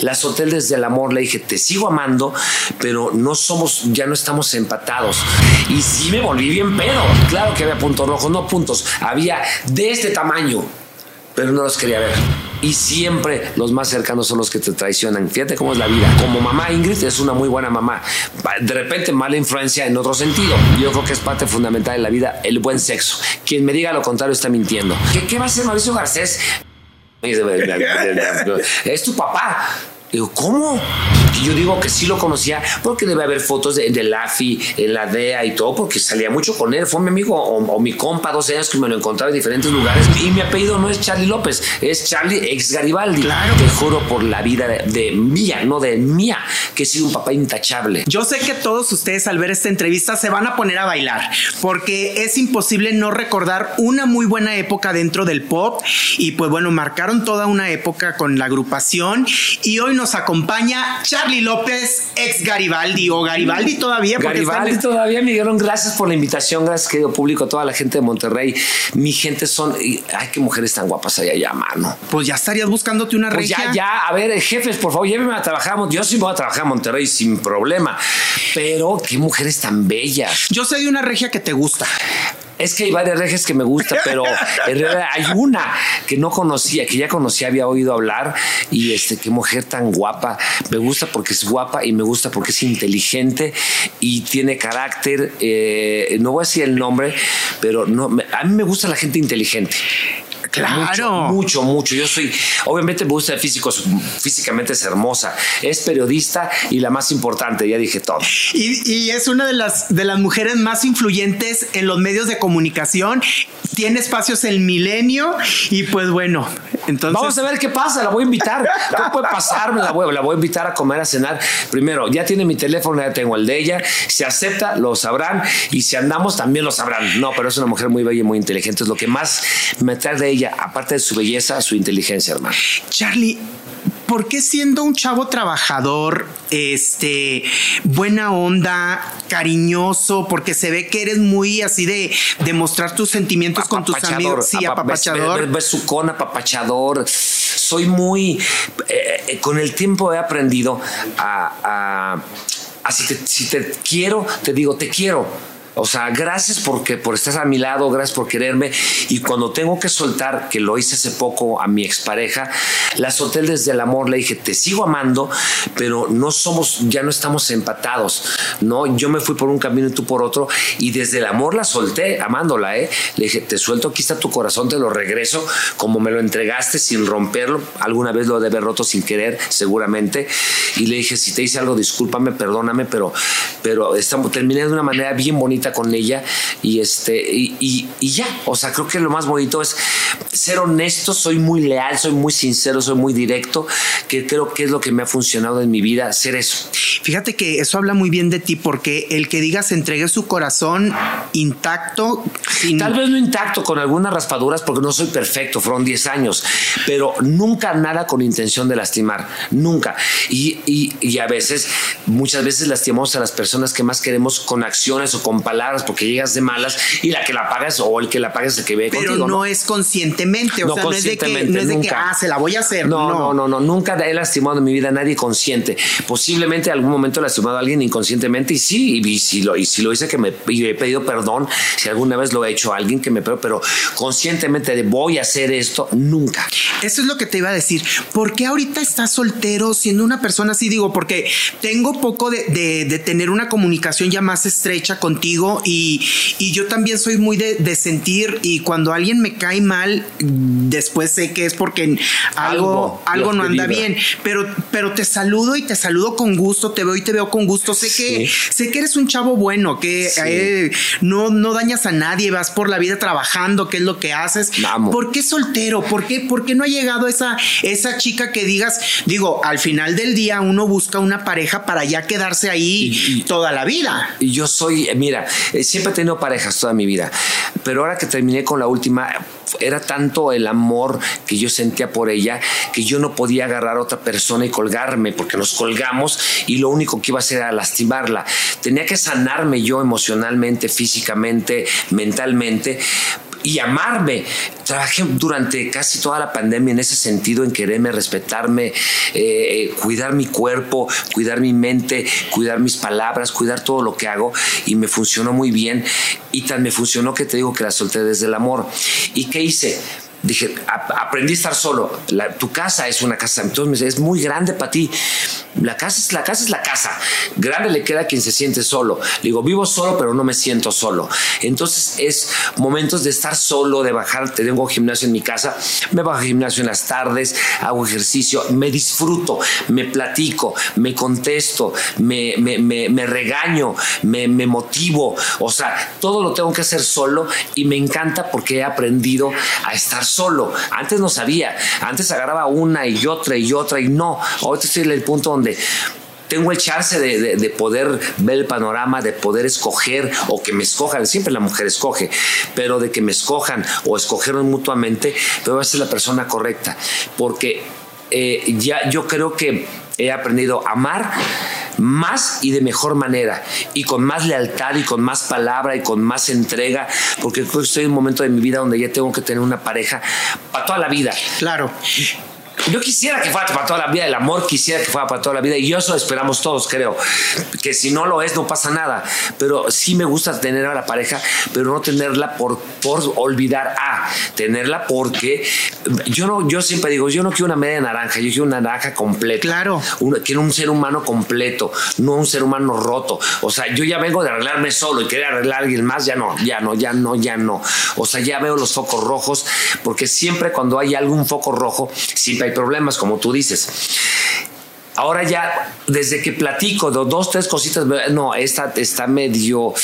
La solté desde el amor, le dije, te sigo amando, pero no somos, ya no estamos empatados. Y sí me volví bien pedo. Claro que había puntos rojos, no puntos, había de este tamaño, pero no los quería ver. Y siempre los más cercanos son los que te traicionan. Fíjate cómo es la vida. Como mamá, Ingrid es una muy buena mamá. De repente, mala influencia en otro sentido. Yo creo que es parte fundamental de la vida el buen sexo. Quien me diga lo contrario está mintiendo. ¿Qué, qué va a hacer Mauricio Garcés? Es tu papá. Digo, ¿cómo? Y yo digo que sí lo conocía porque debe haber fotos de, de Laffy en la DEA y todo, porque salía mucho con él. Fue mi amigo o, mi compa, 12 años que me lo encontraba en diferentes lugares. Y mi apellido no es Charlie López, es Charlie ex Garibaldi. Claro. Te juro por la vida de, mía, no de mía, que he sido un papá intachable. Yo sé que todos ustedes al ver esta entrevista se van a poner a bailar, porque es imposible no recordar una muy buena época dentro del pop. Y pues bueno, marcaron toda una época con la agrupación. Y hoy nos acompaña Charlie López, ex Garibaldi o Garibaldi todavía. Garibaldi todavía me dieron gracias por la invitación, gracias querido público, toda la gente de Monterrey. Mi gente son, ay, qué mujeres tan guapas hay allá, mano. Pues ya estarías buscándote una pues ya, ya, a ver, jefes, por favor, llévenme a trabajar. Yo sí voy a trabajar en Monterrey sin problema, pero qué mujeres tan bellas. Yo sé de una regia que te gusta. Es que hay varias reges que me gustan, pero en realidad hay una que no conocía, que ya conocía, había oído hablar y este, qué mujer tan guapa. Me gusta porque es guapa y me gusta porque es inteligente y tiene carácter. Eh, no voy a decir el nombre, pero no, a mí me gusta la gente inteligente. Claro. Mucho, mucho, Yo soy, obviamente me gusta el físico, físicamente es hermosa. Es periodista y la más importante, ya dije todo. Y, es una de las, de las mujeres más influyentes en los medios de comunicación. Tiene espacios el milenio y pues bueno, entonces... Vamos a ver qué pasa, la voy a invitar. ¿Qué puede pasar? La voy, la voy a invitar a comer, a cenar. Primero, ya tiene mi teléfono, ya tengo el de ella. Si acepta, lo sabrán. Y si andamos, también lo sabrán. No, pero es una mujer muy bella y muy inteligente. Es lo que más me trae de ella aparte de su belleza, su inteligencia, hermano. Charlie, ¿por qué siendo un chavo trabajador, este, buena onda, cariñoso, porque se ve que eres muy así de demostrar tus sentimientos con tus amigos? Sí, apapachador. Besucón, apapachador. Soy muy, eh, eh, con el tiempo he aprendido a, a, si te quiero, te digo, te quiero o sea, gracias porque por estar a mi lado, gracias por quererme. Y cuando tengo que soltar, que lo hice hace poco a mi expareja, la solté desde el amor, le dije, te sigo amando, pero no somos, ya no estamos empatados, ¿no? Yo me fui por un camino y tú por otro, y desde el amor la solté, amándola, ¿eh? Le dije, te suelto, aquí está tu corazón, te lo regreso, como me lo entregaste sin romperlo, alguna vez lo debe roto sin querer, seguramente. Y le dije, si te hice algo, discúlpame, perdóname, pero, pero estamos, terminé de una manera bien bonita con ella y este y, ya, o sea, creo que lo más bonito es ser honesto, soy muy leal, soy muy sincero, soy muy directo, que creo que es lo que me ha funcionado en mi vida, ser eso. Fíjate que eso habla muy bien de ti porque el que digas entregue su corazón intacto, tal vez no intacto con algunas raspaduras porque no soy perfecto, fueron 10 años, pero nunca nada con intención de lastimar, nunca. Y, y a veces, muchas veces lastimamos a las personas que más queremos con acciones o con palabras porque llegas de malas y la que la pagas o el que la pagas es el que ve Pero contigo. no, es conscientemente, o sea, no es de que, no es de que, ah, se la voy a hacer. No, no, no, no, nunca he lastimado en mi vida a nadie consciente. Posiblemente en algún momento he lastimado a alguien inconscientemente y sí, y, si lo, y si lo hice que me he pedido perdón, si alguna vez lo he hecho a alguien que me pero, pero conscientemente de voy a hacer esto, nunca. Eso es lo que te iba a decir. ¿Por qué ahorita estás soltero siendo una persona así? Digo, porque tengo poco de, de tener una comunicación ya más estrecha contigo y, yo también soy muy de, sentir y cuando alguien me cae mal, después sé que es porque algo, algo, algo, no anda bien. Pero, pero te saludo y te saludo con gusto, te veo y te veo con gusto. Sé que, sé que eres un chavo bueno, que eh, no, no dañas a nadie, vas por la vida trabajando, qué es lo que haces. ¿Por qué soltero? ¿Por qué, ¿Por qué no ha llegado esa, esa chica que digas, digo, al final del día uno busca una pareja para ya quedarse ahí toda la vida? Y yo soy, mira, siempre he tenido parejas toda mi vida, pero ahora que terminé con la última, era tanto el amor que yo sentía por ella que yo no podía agarrar a otra persona y colgarme porque nos colgamos y lo único que iba a hacer era lastimarla. Tenía que sanarme yo emocionalmente, físicamente, mentalmente y amarme. Trabajé durante casi toda la pandemia en ese sentido, en quererme, respetarme, eh, eh, cuidar mi cuerpo, cuidar mi mente, cuidar mis palabras, cuidar todo lo que hago y me funcionó muy bien. Y tan me funcionó que te digo que la solté desde el amor. ¿Y qué hice? Dije, aprendí a estar solo. tu casa es una casa. Entonces me dice, es muy grande para ti. La casa es la casa es la casa. Grande le queda a quien se siente solo. Le digo, vivo solo, pero no me siento solo. Entonces es momentos de estar solo, de bajar. Tengo gimnasio en mi casa, me bajo al gimnasio en las tardes, hago ejercicio, me disfruto, me platico, me contesto, me, me, regaño, me, me motivo. O sea, todo lo tengo que hacer solo y me encanta porque he aprendido a estar solo. Antes no sabía. Antes agarraba una y otra y otra y no. Ahorita estoy en el punto donde tengo el chance de, poder ver el panorama, de poder escoger o que me escojan, siempre la mujer escoge, pero de que me escojan o escogernos mutuamente, pero va a ser la persona correcta, porque eh, ya yo creo que he aprendido a amar más y de mejor manera y con más lealtad y con más palabra y con más entrega porque estoy en un momento de mi vida donde ya tengo que tener una pareja para toda la vida. Claro. Yo quisiera que fuera para toda la vida, el amor quisiera que fuera para toda la vida y eso esperamos todos, creo. Que si no lo es, no pasa nada. Pero sí me gusta tener a la pareja, pero no tenerla por, por olvidar a tenerla porque yo no, yo siempre digo, yo no quiero una media naranja, yo quiero una naranja completa. Claro. quiero un ser humano completo, no un ser humano roto. O sea, yo ya vengo de arreglarme solo y querer arreglar a alguien más, ya no, ya no, ya no, ya no. O sea, ya veo los focos rojos porque siempre cuando hay algún foco rojo, siempre hay problemas, como tú dices. Ahora ya, desde que platico dos, tres cositas, no, esta está medio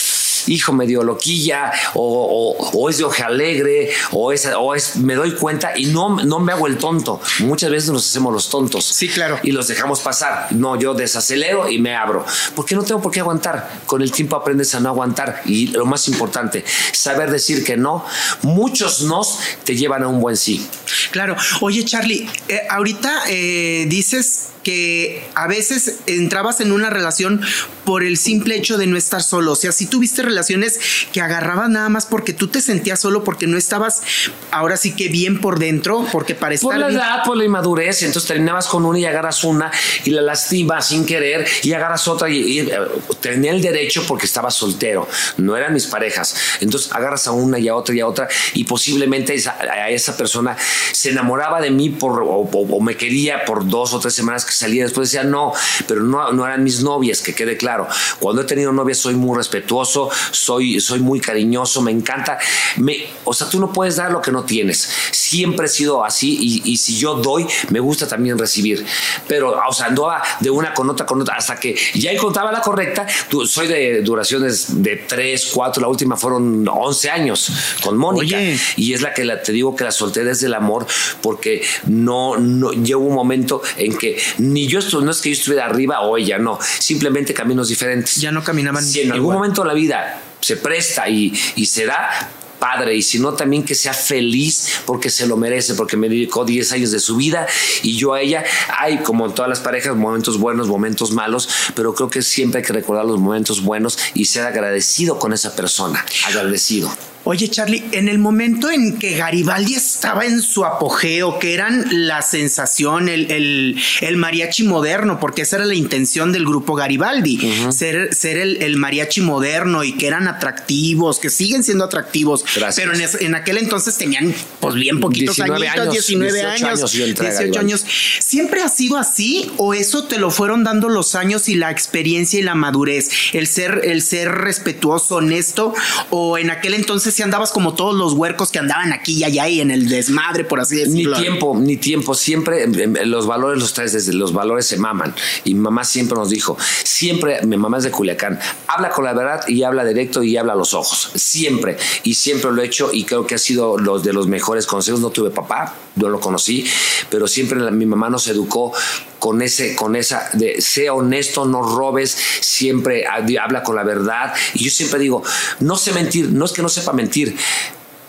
hijo medio loquilla, o, es de oje alegre, o es, o es, me doy cuenta y no, no me hago el tonto. Muchas veces nos hacemos los tontos. Sí, claro. Y los dejamos pasar. No, yo desacelero y me abro. Porque no tengo por qué aguantar. Con el tiempo aprendes a no aguantar. Y lo más importante, saber decir que no. Muchos nos te llevan a un buen sí. Claro. Oye, Charlie, eh, ahorita eh, dices que a veces entrabas en una relación por el simple hecho de no estar solo. O sea, si tuviste relaciones que agarraban nada más porque tú te sentías solo, porque no estabas ahora sí que bien por dentro, porque parecía. Por la edad, por la inmadurez, entonces terminabas con una y agarras una y la lastimas sin querer y agarras otra y, eh, tenía el derecho porque estaba soltero, no eran mis parejas. Entonces agarras a una y a otra y a otra y posiblemente a esa persona se enamoraba de mí por, o me quería por dos o tres semanas salía después decía no, pero no, no eran mis novias, que quede claro. Cuando he tenido novias soy muy respetuoso, soy, soy muy cariñoso, me encanta. Me, o sea, tú no puedes dar lo que no tienes. Siempre he sido así y, y si yo doy, me gusta también recibir. Pero, o sea, andaba de una con otra con otra hasta que ya encontraba la correcta. Soy de duraciones de 3, 4, la última fueron 11 años con Mónica. Y es la que la, te digo que la solté desde el amor porque no, no llegó un momento en que ni yo no es que yo estuviera arriba o ella, no, simplemente caminos diferentes. Ya no caminaban. Si en algún momento la vida se presta y, y se da, padre, y sino también que sea feliz porque se lo merece, porque me dedicó 10 años de su vida y yo a ella, hay como en todas las parejas, momentos buenos, momentos malos, pero creo que siempre hay que recordar los momentos buenos y ser agradecido con esa persona, agradecido. Oye, Charlie, en el momento en que Garibaldi estaba en su apogeo, que eran la sensación, el, el, mariachi moderno, porque esa era la intención del grupo Garibaldi, ser, ser el, mariachi moderno y que eran atractivos, que siguen siendo atractivos, pero en, aquel entonces tenían pues bien poquitos añitos, 19 años, 18 años. ¿Siempre ha sido así o eso te lo fueron dando los años y la experiencia y la madurez? El ser, el ser respetuoso, honesto, o en aquel entonces si andabas como todos los huercos que andaban aquí y allá y en el desmadre, por así decirlo. Ni tiempo, ni tiempo. Siempre em, em, los valores los traes desde los valores se maman. Y mi mamá siempre nos dijo, siempre, mi mamá es de Culiacán, habla con la verdad y habla directo y habla a los ojos. Siempre. Y siempre lo he hecho y creo que ha sido los de los mejores consejos. No tuve papá, no lo conocí, pero siempre mi mamá nos educó con ese, con esa de sea honesto, no robes, siempre habla con la verdad. Y yo siempre digo, no sé mentir, no es que no sepa mentir,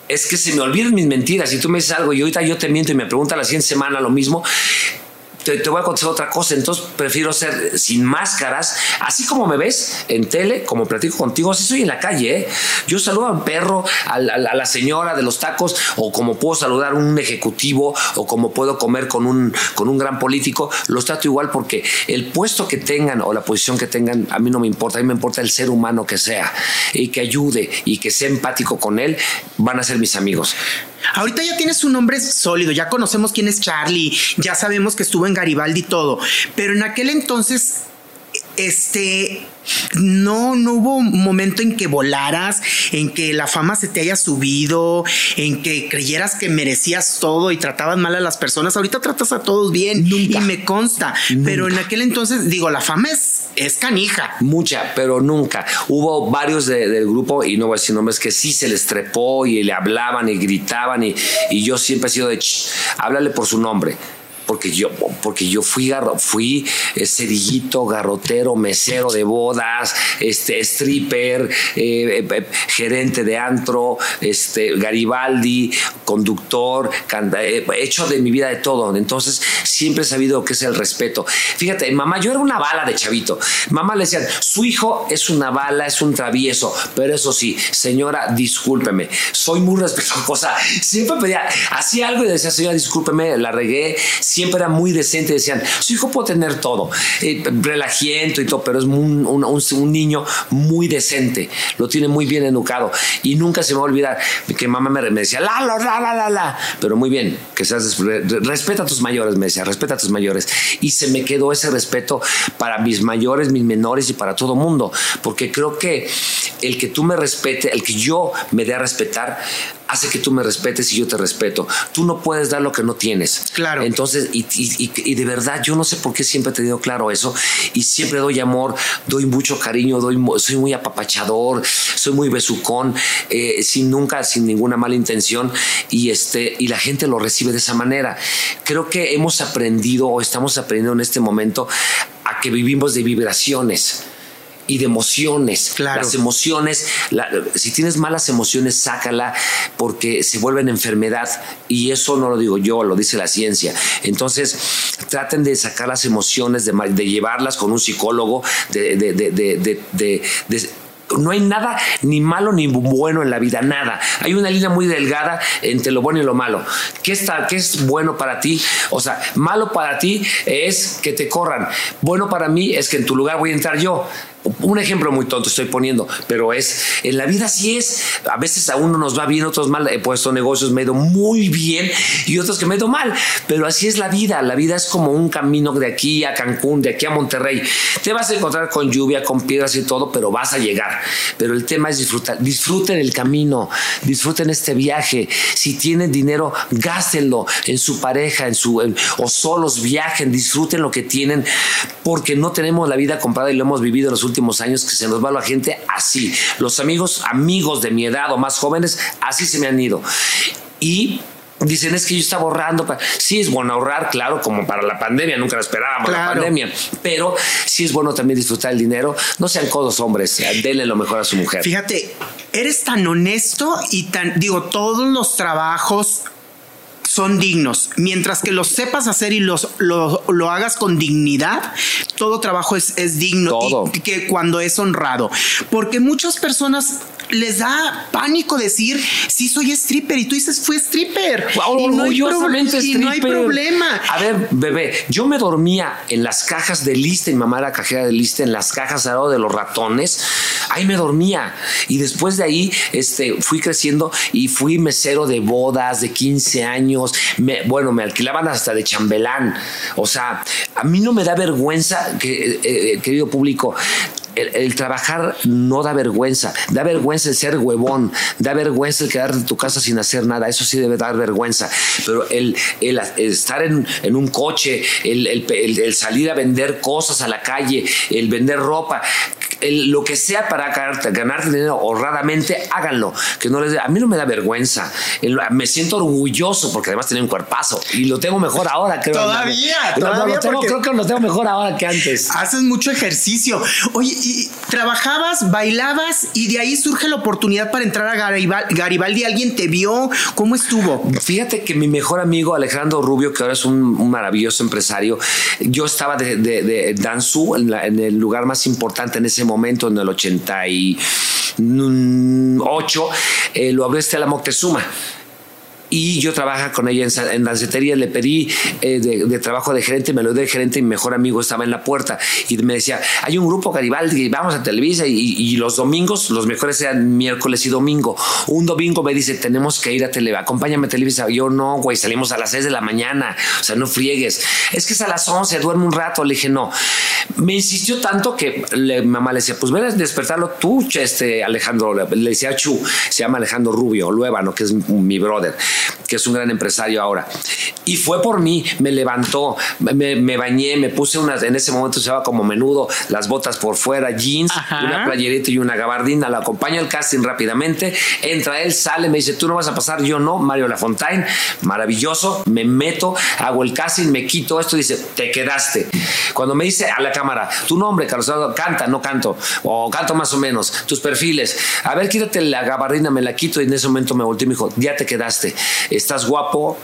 es que se me olvidan mis mentiras. Si tú me dices algo y ahorita yo te miento y me pregunta la siguiente semana lo mismo, te, voy a contar otra cosa, entonces prefiero ser sin máscaras, así como me ves en tele, como platico contigo, así soy en la calle. ¿eh? Yo saludo a un perro, a, la señora de los tacos, o como puedo saludar a un ejecutivo, o como puedo comer con un, con un gran político, los trato igual porque el puesto que tengan o la posición que tengan, a mí no me importa, a mí me importa el ser humano que sea, y que ayude y que sea empático con él, van a ser mis amigos. Ahorita ya tienes un nombre sólido, ya conocemos quién es Charlie, ya sabemos que estuvo en Garibaldi y todo, pero en aquel entonces, este, no, no hubo un momento en que volaras, en que la fama se te haya subido, en que creyeras que merecías todo y tratabas mal a las personas. Ahorita tratas a todos bien y me consta, pero en aquel entonces, digo, la fama es, es canija. Mucha, pero nunca. Hubo varios del grupo, y no voy a decir nombres, que sí se les trepó y le hablaban y gritaban, y, y yo siempre he sido de, háblale por su nombre porque yo, porque yo fui, fui eh, cerillito, garrotero, mesero de bodas, este, stripper, eh, eh, gerente de antro, este, Garibaldi, conductor, hecho de mi vida de todo. Entonces, siempre he sabido que es el respeto. Fíjate, mamá, yo era una bala de chavito. Mamá le decían, su hijo es una bala, es un travieso, pero eso sí, señora, discúlpeme, soy muy respetuosa. Siempre pedía, hacía algo y decía, señora, discúlpeme, la regué siempre era muy decente. Decían, su hijo puede tener todo, eh, relajiento y todo, pero es un, un, niño muy decente, lo tiene muy bien educado. Y nunca se me va a olvidar que mamá me, decía, la, la, la, la, la, la, pero muy bien, que seas, respeta a tus mayores, me decía, respeta a tus mayores. Y se me quedó ese respeto para mis mayores, mis menores y para todo mundo, porque creo que el que tú me respete, el que yo me dé a respetar, hace que tú me respetes y yo te respeto. Tú no puedes dar lo que no tienes. Claro. Entonces, y, de verdad, yo no sé por qué siempre he tenido claro eso y siempre doy amor, doy mucho cariño, doy, soy muy apapachador, soy muy besucón, eh, sin nunca, sin ninguna mala intención y, este, y la gente lo recibe de esa manera. Creo que hemos aprendido o estamos aprendiendo en este momento a que vivimos de vibraciones y de emociones. Claro. Las emociones, si tienes malas emociones, sácala porque se vuelven enfermedad y eso no lo digo yo, lo dice la ciencia. Entonces, traten de sacar las emociones, de, de llevarlas con un psicólogo, de, de, de no hay nada ni malo ni bueno en la vida, nada. Hay una línea muy delgada entre lo bueno y lo malo. ¿Qué, está, qué es bueno para ti? O sea, malo para ti es que te corran. Bueno para mí es que en tu lugar voy a entrar yo un ejemplo muy tonto estoy poniendo, pero es, en la vida sí es, a veces a uno nos va bien, otros mal, he puesto negocios, me he ido muy bien y otros que me he ido mal, pero así es la vida, la vida es como un camino de aquí a Cancún, de aquí a Monterrey, te vas a encontrar con lluvia, con piedras y todo, pero vas a llegar, pero el tema es disfrutar, disfruten el camino, disfruten este viaje, si tienen dinero, gástenlo en su pareja, en su, o solos viajen, disfruten lo que tienen, porque no tenemos la vida comprada y lo hemos vivido en los últimos años que se nos va la gente así. Los amigos, amigos de mi edad o más jóvenes, así se me han ido. Y dicen es que yo estaba ahorrando. Sí es bueno ahorrar, claro, como para la pandemia, nunca lo esperábamos la pandemia, pero sí es bueno también disfrutar el dinero. No sean codos hombres, denle lo mejor a su mujer. Fíjate, eres tan honesto y tan, digo, todos los trabajos son dignos. Mientras que los sepas hacer y los, lo, lo hagas con dignidad, todo trabajo es, es digno todo. y que cuando es honrado. Porque muchas personas les da pánico decir, sí soy stripper y tú dices, fue stripper. y, no hay, y no hay problema. A ver, bebé, yo me dormía en las cajas de lista, y mamá era cajera de lista, en las cajas al lado de los ratones, ahí me dormía. Y después de ahí este, fui creciendo y fui mesero de bodas de 15 años bueno, me alquilaban hasta de chambelán. O sea, a mí no me da vergüenza, que, eh, eh, querido público, el, trabajar no da vergüenza. Da vergüenza el ser huevón, da vergüenza el quedarte en tu casa sin hacer nada. Eso sí debe dar vergüenza. Pero el, el, estar en, en, un coche, el, el, salir a vender cosas a la calle, el vender ropa, lo que sea para ganar dinero honradamente, háganlo. Que no les, a mí no me da vergüenza. me siento orgulloso porque además tenía un cuerpazo y lo tengo mejor ahora, creo. Todavía, todavía. creo que lo tengo mejor ahora que antes. Haces mucho ejercicio. Oye, y trabajabas, bailabas y de ahí surge la oportunidad para entrar a Garibaldi. ¿Alguien te vio? ¿Cómo estuvo? Fíjate que mi mejor amigo Alejandro Rubio, que ahora es un, maravilloso empresario, yo estaba de, de, Danzú, en, el lugar más importante en ese momento, en el 88, eh, lo abrió Estela Moctezuma y yo trabajaba con ella en, en dancetería, le pedí eh, de, trabajo de gerente, me lo dio de gerente y mi mejor amigo estaba en la puerta y me decía, hay un grupo Garibaldi, vamos a Televisa y, los domingos, los mejores eran miércoles y domingo. Un domingo me dice, tenemos que ir a Televisa, acompáñame a Televisa. Yo no, güey, salimos a las 6 de la mañana, o sea, no friegues. Es que es a las 11, duerme un rato. Le dije, no. Me insistió tanto que mamá le decía, pues ven a despertarlo tú, este Alejandro, le decía Chu, se llama Alejandro Rubio, Luébano, que es mi brother que es un gran empresario ahora. Y fue por mí, me levantó, me, bañé, me puse unas, en ese momento usaba como menudo, las botas por fuera, jeans, una playerita y una gabardina, la acompaña al casting rápidamente, entra él, sale, me dice, tú no vas a pasar, yo no, Mario Lafontaine, maravilloso, me meto, hago el casting, me quito esto, dice, te quedaste. Cuando me dice a la cámara, tu nombre, Carlos canta, no canto, o canto más o menos, tus perfiles, a ver, quítate la gabardina, me la quito y en ese momento me volteé y me dijo, ya te quedaste estás guapo,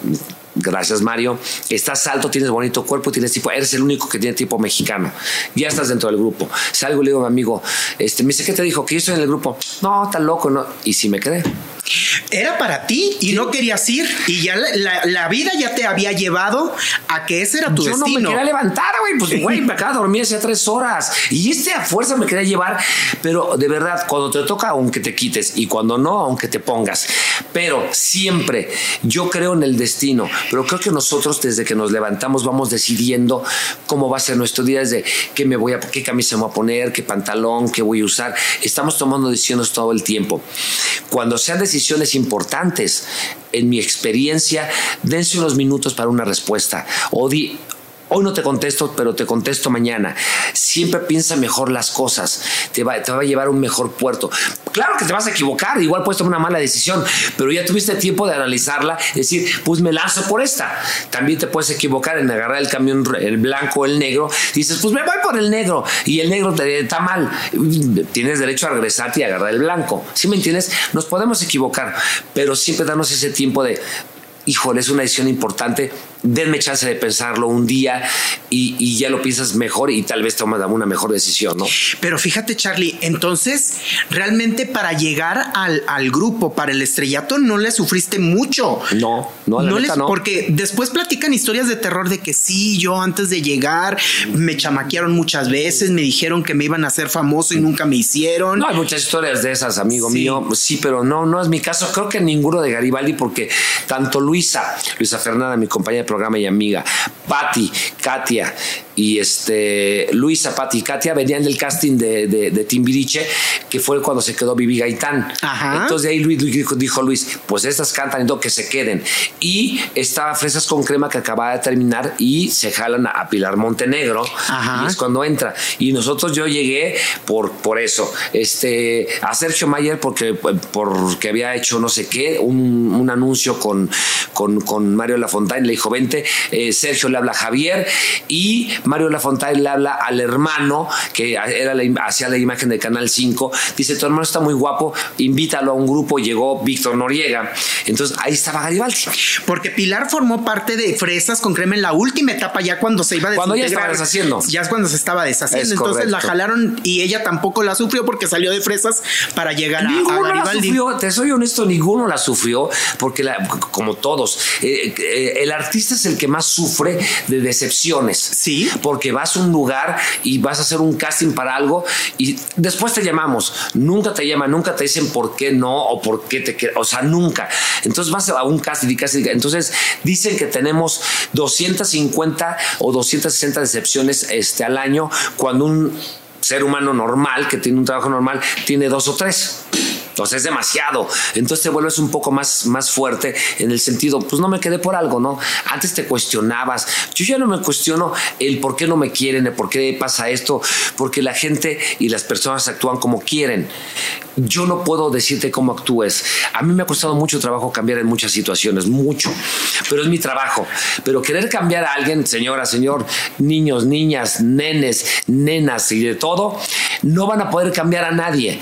gracias Mario, estás alto, tienes bonito cuerpo, tienes tipo, eres el único que tiene tipo mexicano, ya estás dentro del grupo. Salgo y le digo a mi amigo, este, me dice, ¿qué te dijo? Que yo estoy en el grupo. No, tan loco, no. Y si me quedé era para ti y no querías ir. Y ya la, vida ya te había llevado a que ese era tu destino. Yo no me quería levantar, güey, pues güey, me acaba de dormir hace tres horas. Y este a fuerza me quería llevar, pero de verdad, cuando te toca, aunque te quites. Y cuando no, aunque te pongas, pero siempre yo creo en el destino, pero creo que nosotros desde que nos levantamos vamos decidiendo cómo va a ser nuestro día, desde qué me voy a, qué camisa me voy a poner, qué pantalón, qué voy a usar, estamos tomando decisiones todo el tiempo. Cuando sean decisiones decisiones importantes. En mi experiencia, dense unos minutos para una respuesta o di, Hoy no te contesto, pero te contesto mañana. Siempre piensa mejor las cosas. Te va, a llevar a un mejor puerto. Claro que te vas a equivocar, igual puedes tomar una mala decisión, pero ya tuviste tiempo de analizarla decir, pues me lanzo por esta. También te puedes equivocar en agarrar el camión, el blanco o el negro. Dices, pues me voy por el negro y el negro te, está mal. Tienes derecho a regresarte y agarrar el blanco. ¿Sí me entiendes? Nos podemos equivocar, pero siempre darnos ese tiempo de híjole, es una decisión importante, denme chance de pensarlo un día y, ya lo piensas mejor y tal vez tomas una mejor decisión, ¿no? Pero fíjate, Charlie, entonces realmente para llegar al, grupo, para el estrellato, no le sufriste mucho. No, no, no, les, Porque después platican historias de terror de que sí, yo antes de llegar me chamaquearon muchas veces, me dijeron que me iban a hacer famoso y nunca me hicieron. No, hay muchas historias de esas, amigo mío. Sí, pero no, no es mi caso. Creo que ninguno de Garibaldi, porque tanto Luisa, Luisa Fernanda, mi compañera de programa y amiga, Patti, Katia, y este Luisa, Pati y Katia venían del casting de, de, Timbiriche, que fue cuando se quedó Vivi Gaitán. Entonces de ahí Luis dijo, Luis, pues estas cantan y que se queden. Y estaba Fresas con Crema que acababa de terminar y se jalan a Pilar Montenegro y es cuando entra. Y nosotros yo llegué por, por eso. Este, a Sergio Mayer porque, porque había hecho no sé qué, un, un anuncio con, con, con, Mario Lafontaine, le dijo, vente, eh, Sergio le habla a Javier y Mario Lafontaine le habla al hermano, que era la, hacía la imagen de Canal 5, dice, tu hermano está muy guapo, invítalo a un grupo, llegó Víctor Noriega. Entonces ahí estaba Garibaldi. Porque Pilar formó parte de Fresas con Crema en la última etapa, ya cuando se iba a Cuando ya estaba deshaciendo. Ya es cuando se estaba deshaciendo. Entonces la jalaron y ella tampoco la sufrió porque salió de Fresas para llegar a, Garibaldi. La sufrió, te soy honesto, ninguno la sufrió, porque como todos, eh, eh, el artista es el que más sufre de decepciones. Sí porque vas a un lugar y vas a hacer un casting para algo y después te llamamos. Nunca te llaman, nunca te dicen por qué no o por qué te quieres, o sea, nunca. Entonces vas a un casting y casting. Entonces dicen que tenemos 250 o 260 decepciones este, al año cuando un ser humano normal, que tiene un trabajo normal, tiene dos o tres. Entonces es demasiado. Entonces te vuelves un poco más, más fuerte en el sentido, pues no me quedé por algo, ¿no? Antes te cuestionabas. Yo ya no me cuestiono el por qué no me quieren, el por qué pasa esto, porque la gente y las personas actúan como quieren. Yo no puedo decirte cómo actúes. A mí me ha costado mucho trabajo cambiar en muchas situaciones, mucho, pero es mi trabajo. Pero querer cambiar a alguien, señora, señor, niños, niñas, nenes, nenas y de todo, no van a poder cambiar a nadie.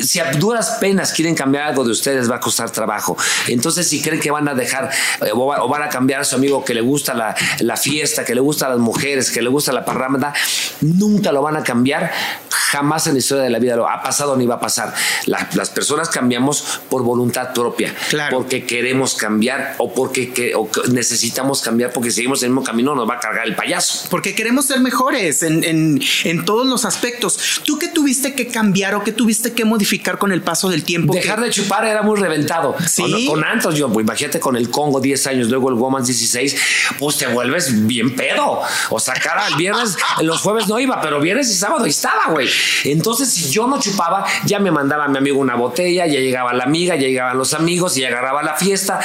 Si duras penas quieren cambiar algo de ustedes, va a costar trabajo. Entonces, si creen que van a dejar eh, o van a cambiar a su amigo que le gusta la, fiesta, que le gusta a las mujeres, que le gusta la parranda, nunca lo van a cambiar. Jamás en la historia de la vida lo ha pasado ni va a pasar. las personas cambiamos por voluntad propia, porque queremos cambiar o porque necesitamos cambiar porque seguimos en el mismo camino, nos va a cargar el payaso. Porque queremos ser mejores en, en todos los aspectos. ¿Tú qué tuviste que cambiar o qué tuviste que modificar con el paso del tiempo. Dejar de chupar era muy reventado. ¿Sí? Con, Antos, yo, pues, imagínate con el Congo 10 años, luego el Woman 16, pues te vuelves bien pedo. O sea, cara, el viernes, los jueves no iba, pero viernes y sábado estaba, güey. Entonces, si yo no chupaba, ya me mandaba mi amigo una botella, ya llegaba la amiga, ya llegaban los amigos y agarraba la fiesta.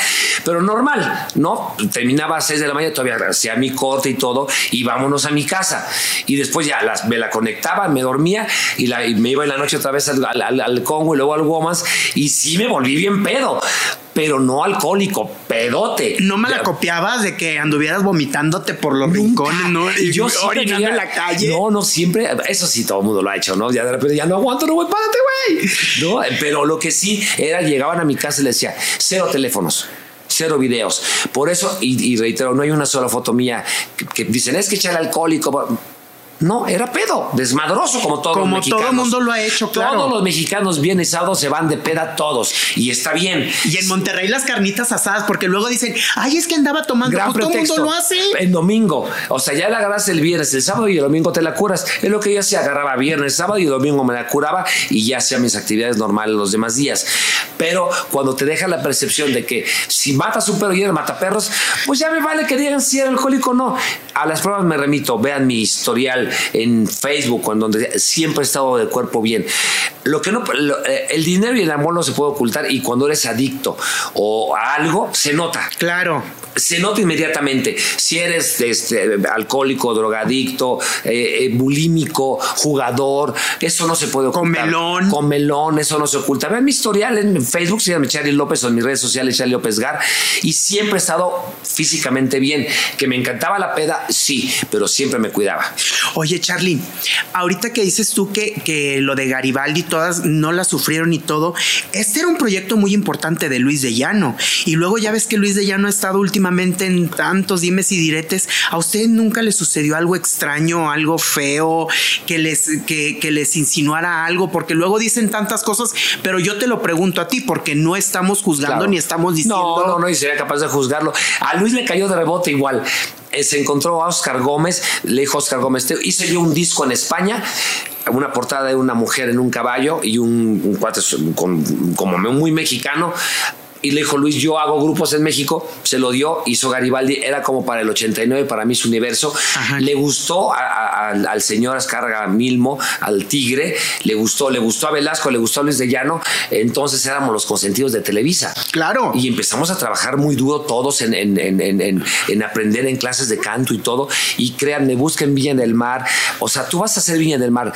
Pero normal, ¿no? Terminaba a 6 de la mañana, todavía hacía mi corte y todo, y vámonos a mi casa. Y después ya las, me la conectaba, me dormía y, la, me iba en la noche otra vez al, al Congo y luego al Woman y sí me volví bien pedo pero no alcohólico, pedote. No me la copiabas de que anduvieras vomitándote por los rincones, ¿no? Y yo orinando en la calle. No, no, siempre, eso sí, todo el mundo lo ha hecho, ¿no? Ya de repente ya no aguanto, no voy, párate, güey. No, pero lo que sí era, llegaban a mi casa y le decía, cero teléfonos cero videos. Por eso, y, reitero, no hay una sola foto mía que, dicen, es que echar alcohólico. No, era pedo, desmadroso como todo Como todo el mundo lo ha hecho, claro. Todos los mexicanos bien sábado se van de peda todos y está bien. Y en Monterrey las carnitas asadas, porque luego dicen, ay, es que andaba tomando. Gran pues todo el mundo lo hace. En domingo, o sea, ya la agarras el viernes, el sábado y el domingo te la curas. Es lo que yo hacía, agarraba viernes, sábado y domingo me la curaba y ya hacía mis actividades normales los demás días. Pero cuando te deja la percepción de que si matas un perro y eres mataperros, pues ya me vale que digan si era alcohólico o no. A las pruebas me remito, vean mi historial en Facebook, en donde siempre he estado de cuerpo bien. Lo que no, eh, el dinero y el amor no se puede ocultar y cuando eres adicto o algo, se nota. Claro se nota inmediatamente si eres este, alcohólico, drogadicto, eh, eh, bulímico, jugador, eso no se puede ocultar. Con melón. melón, eso no se oculta. Vean mi historial en Facebook, llama Charlie López o en mis redes sociales, Charlie López Gar, y siempre he estado físicamente bien. Que me encantaba la peda, sí, pero siempre me cuidaba. Oye, Charlie, ahorita que dices tú que, que lo de Garibaldi todas no la sufrieron y todo, este era un proyecto muy importante de Luis de Llano. Y luego ya ves que Luis de Llano ha estado últimamente últimamente en tantos dimes y diretes, ¿a usted nunca le sucedió algo extraño, algo feo, que les, que, les insinuara algo? Porque luego dicen tantas cosas, pero yo te lo pregunto a ti, porque no estamos juzgando ni estamos diciendo. No, no, no, y sería capaz de juzgarlo. A Luis le cayó de rebote igual eh, se encontró a Oscar Gómez, le dijo Oscar Gómez, hice yo un disco en España, una portada de una mujer en un caballo y un, cuate como muy mexicano y le dijo Luis, yo hago grupos en México, se lo dio, hizo Garibaldi, era como para el 89, para mí su universo. Le gustó al señor Ascarga Milmo, al Tigre, le gustó, le gustó a Velasco, le gustó a Luis de Llano, entonces éramos los consentidos de Televisa. Claro. Y empezamos a trabajar muy duro todos en, en, aprender en clases de canto y todo. Y créanme, busquen Viña del Mar. O sea, tú vas a hacer Viña del Mar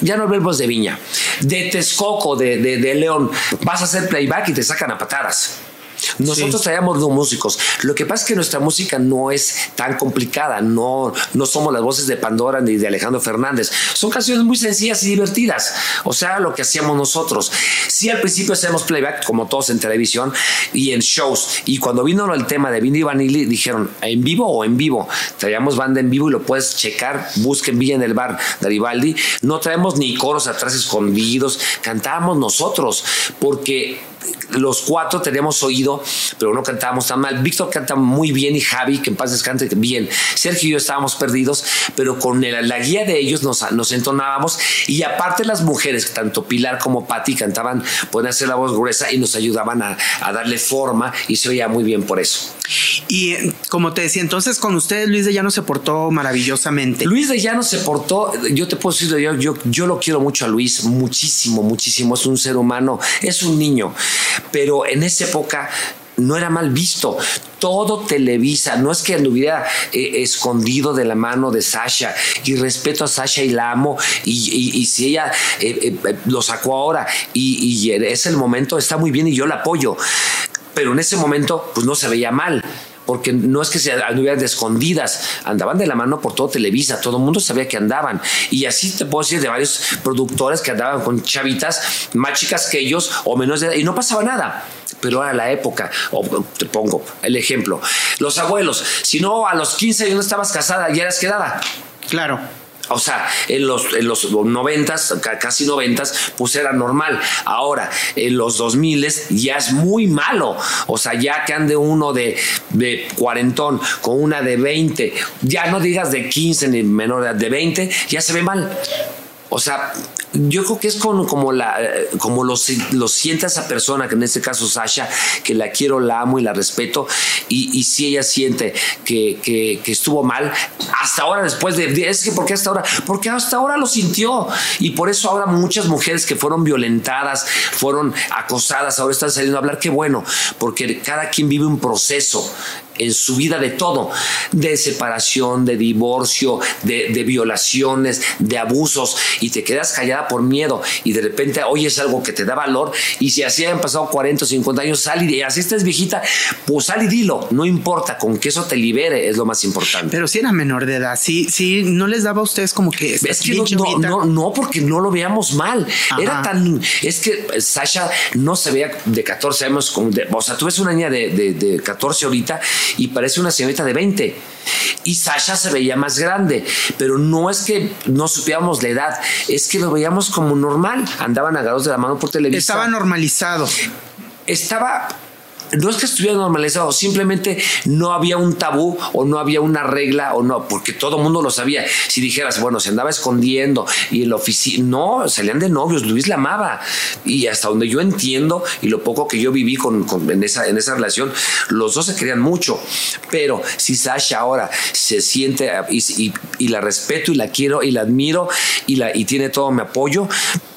ya no hablemos de Viña, de Texcoco, de, de, León, vas a hacer playback y te sacan a patadas. Nosotros traíamos dos músicos. Lo que pasa es que nuestra música no es tan complicada, no, no somos las voces de Pandora ni de Alejandro Fernández. Son canciones muy sencillas y divertidas. O sea, lo que hacíamos nosotros. Sí, al principio hacemos playback, como todos en televisión y en shows. Y cuando vino el tema de Vini Vanilli, dijeron, ¿en vivo o en vivo? Traíamos banda en vivo y lo puedes checar. Busquen Villa en el bar Garibaldi. No traemos ni coros atrás escondidos. Cantábamos nosotros porque los cuatro teníamos oído, pero no cantábamos tan mal. Víctor canta muy bien y Javi, que en paz descanse, bien. Sergio y yo estábamos perdidos, pero con la guía de ellos nos, nos entonábamos. Y aparte las mujeres, tanto Pilar como Patti, cantaban, pueden hacer la voz gruesa y nos ayudaban a, darle forma y se oía muy bien por eso. Y eh, como te decía, entonces con ustedes Luis de Llano se portó maravillosamente. Luis de Llano se portó, yo te puedo decir, yo, yo, yo lo quiero mucho a Luis, muchísimo, muchísimo. Es un ser humano, es un niño. Pero en esa época no era mal visto. Todo Televisa, no es que anduviera eh, escondido de la mano de Sasha. Y respeto a Sasha y la amo. Y, si ella eh, eh, lo sacó ahora y, es el momento, está muy bien y yo la apoyo. Pero en ese momento, pues no se veía mal porque no es que se anduvieran de escondidas, andaban de la mano por todo Televisa, todo el mundo sabía que andaban. Y así te puedo decir de varios productores que andaban con chavitas más chicas que ellos o menos de edad, y no pasaba nada pero a la época, o te pongo el ejemplo, los abuelos, si no a los 15 años no estabas casada, ya eras quedada. Claro. O sea, en los, en los 90, casi 90, pues era normal. Ahora, en los 2000 ya es muy malo. O sea, ya que ande uno de, de cuarentón con una de 20, ya no digas de 15 ni menor de 20, ya se ve mal. O sea, yo creo que es como, la, como lo, lo siente esa persona, que en este caso Sasha, que la quiero, la amo y la respeto, y, si ella siente que, estuvo mal, hasta ahora después de, es que ¿por qué hasta ahora? Porque hasta ahora lo sintió, y por eso ahora muchas mujeres que fueron violentadas, fueron acosadas, ahora están saliendo a hablar, qué bueno, porque cada quien vive un proceso, en su vida de todo, de separación, de divorcio, de, violaciones, de abusos, y te quedas callada por miedo y de repente oyes algo que te da valor y si así han pasado 40 o 50 años, sal y así estás viejita, pues sal y dilo, no importa, con que eso te libere es lo más importante. Pero si era menor de edad, sí, sí, no les daba a ustedes como que... Es que no, no, no, porque no lo veamos mal, era tan... Es que Sasha no se veía de 14 años, como o sea, tú ves una niña de, de, de 14 ahorita y parece una señorita de 20. Y Sasha se veía más grande, pero no es que no supiéramos la edad, es que lo veíamos como normal. Andaban agarrados de la mano por televisión. Estaba normalizado. Estaba no es que estuviera normalizado, simplemente no había un tabú o no había una regla o no, porque todo el mundo lo sabía. Si dijeras, bueno, se andaba escondiendo y en la oficina, no, salían de novios, Luis la amaba. Y hasta donde yo entiendo y lo poco que yo viví con, en, esa, en esa relación, los dos se querían mucho. Pero si Sasha ahora se siente y, y, la respeto y la quiero y la admiro y, la, y tiene todo mi apoyo,